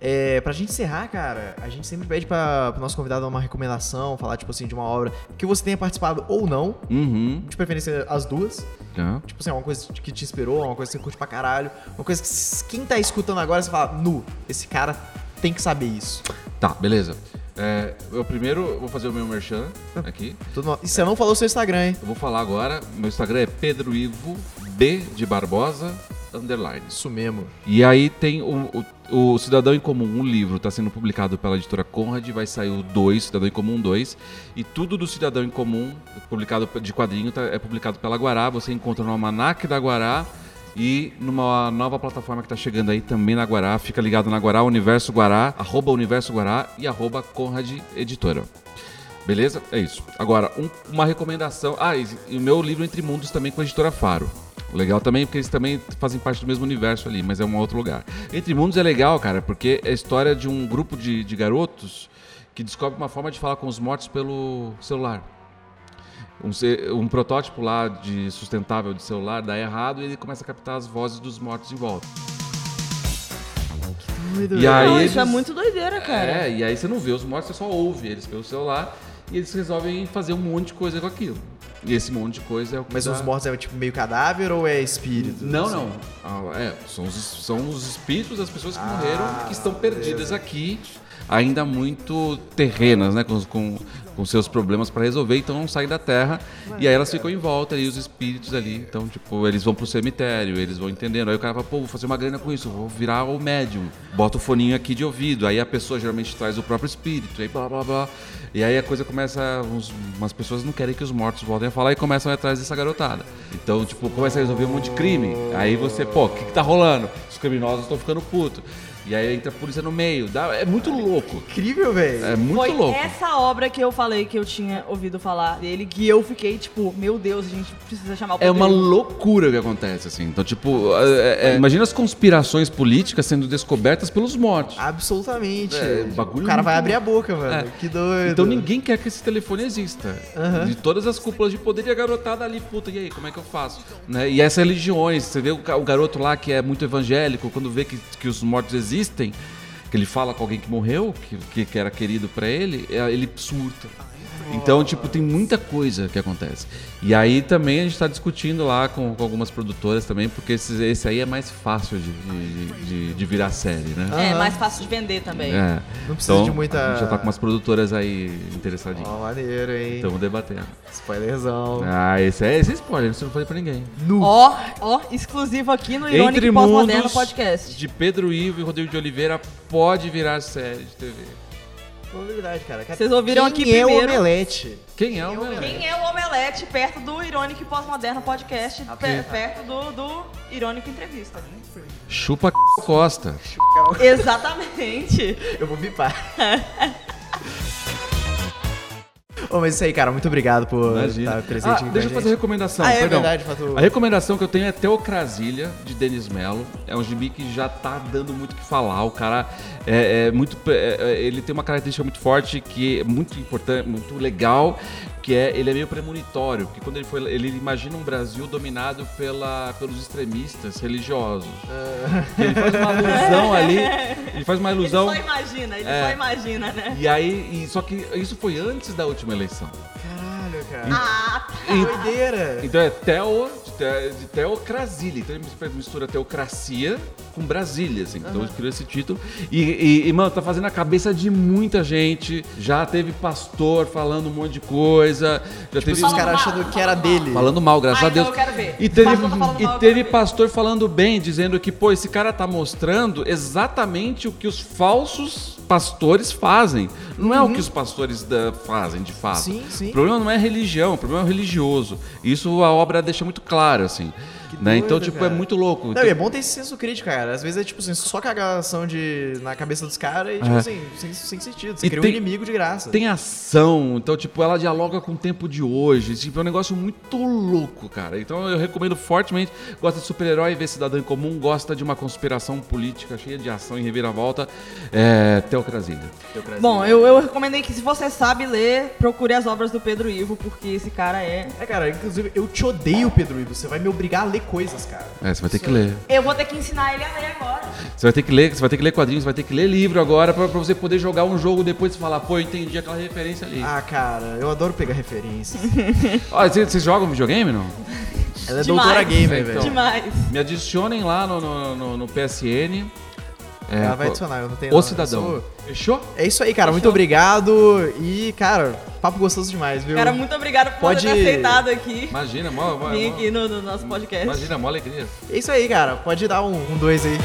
É, pra gente encerrar, cara, a gente sempre pede pra, pro nosso convidado uma recomendação, falar, tipo assim, de uma obra que você tenha participado ou não, Uhum. de preferência as duas. Tá. Tipo assim, uma coisa que te inspirou, uma coisa que você curte pra caralho, uma coisa que quem tá escutando agora, você fala, nu, esse cara tem que saber isso. Tá, beleza. É, eu primeiro vou fazer o meu merchan aqui. Tudo no- E você não falou seu Instagram, hein? Eu vou falar agora. Meu Instagram é Pedro Ivo B de Barbosa underline. Isso mesmo. E aí tem o, o, o Cidadão em Comum, um livro, está sendo publicado pela editora Conrad, vai sair o 2, Cidadão em Comum 2. E tudo do Cidadão em Comum, publicado de quadrinho, tá- é publicado pela Guará. Você encontra no Almanac da Guará e numa nova plataforma que está chegando aí também na Guará. Fica ligado na Guará, Universo Guará, arroba Universo Guará e arroba Conrad Editora. Beleza? É isso. Agora, um- uma recomendação. Ah, e, e o meu livro Entre Mundos também com a editora Faro. Legal também, porque eles também fazem parte do mesmo universo ali, mas é um outro lugar. Entre Mundos é legal, cara, porque é a história de um grupo de, de garotos que descobre uma forma de falar com os mortos pelo celular. Um, um protótipo lá de sustentável de celular dá errado e ele começa a captar as vozes dos mortos em volta. Doido, E aí Não, eles- isso é muito doideira, cara. É, e aí você não vê os mortos, você só ouve eles pelo celular e eles resolvem fazer um monte de coisa com aquilo. E esse monte de coisa é o que Mas dá- os mortos é tipo meio cadáver ou é espírito? Não, Assim. não. Ah, é, são os, são os espíritos das pessoas que Ah, morreram que estão perdidas aqui, ainda muito terrenas, né? Com, com, com seus problemas para resolver, então não saem da terra. E aí elas ficam em volta ali, os espíritos ali. Então, tipo, eles vão pro cemitério, eles vão entendendo. Aí o cara fala, pô, vou fazer uma grana com isso, vou virar o médium. Bota o foninho aqui de ouvido. Aí a pessoa geralmente traz o próprio espírito, aí blá blá blá. E aí a coisa começa. uns- umas pessoas não querem que os mortos voltem a falar e começam atrás dessa garotada. Então, tipo, começa a resolver um monte de crime. Aí você, pô, o que, que tá rolando? Os criminosos estão ficando putos. E aí entra a polícia no meio. Dá- é muito louco. Incrível, velho. É muito Foi louco. essa obra que eu falei que eu tinha ouvido falar dele, que eu fiquei tipo, meu Deus, a gente precisa chamar o É uma loucura o que acontece, assim. Então, tipo, é- é- imagina as conspirações políticas sendo descobertas pelos mortos. Absolutamente. É, bagulho o cara vai abrir a boca, mano. É. Que doido. Então ninguém quer que esse telefone exista. De todas as cúpulas de poder e a garotada ali, puta, e aí, como é que eu faço? Né? E essas religiões, você vê o, o garoto lá que é muito evangélico, quando vê que, que os mortos existem, que ele fala com alguém que morreu, que, que, que era querido pra ele, é, ele surta. Então, tipo, tem muita coisa que acontece. E aí também a gente tá discutindo lá com, com algumas produtoras também, porque esse, esse aí é mais fácil de, de, de- de virar série, né? É, mais fácil de vender também. É. Não precisa Então, de muita- A gente já tá com umas produtoras aí interessadinhas. Ó, maneiro, hein? Estamos debatendo. Spoilerzão. Ah, esse é, esse é spoiler, isso eu não falei pra ninguém. Ó, ó, exclusivo aqui no Ironic Entre Pós-Moderno Podcast. de Pedro Ivo e Rodrigo de Oliveira pode virar série de TV. Verdade, cara. Vocês ouviram quem aqui é primeiro. o Omelete? Quem é o Melé? Quem é o Omelete perto do Ironic Pós-Moderno Podcast, pe- perto do, do Ironic Entrevista. Chupa Costa. Exatamente. Eu vou bipar. Ô, mas isso aí, cara. Muito obrigado por Imagina. estar presente Ah, aqui com deixa eu fazer a recomendação. Ah, é perdão. verdade, Fatu. A recomendação que eu tenho é Teocrasilha, de Denis Mello. É um gibi que já tá dando muito o que falar. O cara é, é muito. é, é, ele tem uma característica muito forte que é muito importante, muito legal. Que é, ele é meio premonitório, porque quando ele foi, ele imagina um Brasil dominado pela, pelos extremistas religiosos. Ele faz uma alusão ali, ele faz uma Ele ilusão. só imagina, ele É. só imagina, né? E aí, e- só que isso foi antes da última eleição. Cara. Ah, Que doideira. Então é teo, de, te, de teocrasília. Então ele mis- mistura teocracia com Brasília, assim. Então ele criou esse título. E, e, e, mano, tá fazendo a cabeça de muita gente. Já teve pastor falando um monte de coisa. Já teve. Os caras achando que era dele. Falando mal, graças Ah, a Deus. então eu quero ver. E teve, Pastor tá falando e mal, teve pastor falando bem, dizendo que, pô, esse cara tá mostrando exatamente o que os falsos pastores fazem. Não é o que os pastores da- fazem, de fato. Sim, sim. O problema não é religião, o problema é religioso. Isso a obra deixa muito claro, assim. Né? Então, doido, tipo, cara. é muito louco. Não, e é bom ter esse senso crítico, cara. Às vezes é tipo assim, só cagação de, na cabeça dos caras e, tipo É. assim, sem, sem sentido. Você E cria tem- um inimigo de graça. Tem ação, então, tipo, ela dialoga com o tempo de hoje. Tipo, é um negócio muito louco, cara. Então eu recomendo fortemente. Gosta de super-herói, vê cidadão em comum, gosta de uma conspiração política cheia de ação e reviravolta. É. Teocrasia. Bom, eu, eu recomendei que se você sabe ler, procure as obras do Pedro Ivo, porque esse cara é. É, cara, inclusive, eu te odeio, Pedro Ivo. Você vai me obrigar a ler coisas, cara. É, você vai ter que ler. Eu vou ter que ensinar ele a ler agora. Você vai ter que ler, você vai ter que ler quadrinhos, você vai ter que ler livro agora pra, pra você poder jogar um jogo depois e falar, pô, eu entendi aquela referência ali. Ah, cara, eu adoro pegar referências. Olha, vocês, vocês jogam videogame, não? Ela é Demais. doutora gamer, Então. velho. Demais. Me adicionem lá no, no, no- no PSN. É, Ela vai adicionar, eu não tenho O eu cidadão. sou- Fechou? É isso aí, cara. Muito obrigado. E, cara, papo gostoso demais, viu? Cara, muito obrigada por Pode- ter aceitado aqui. Imagina, mó, mó, Vir mó- aqui no, no nosso podcast. imagina, mó alegria. É isso aí, cara. Pode dar um, um dois aí.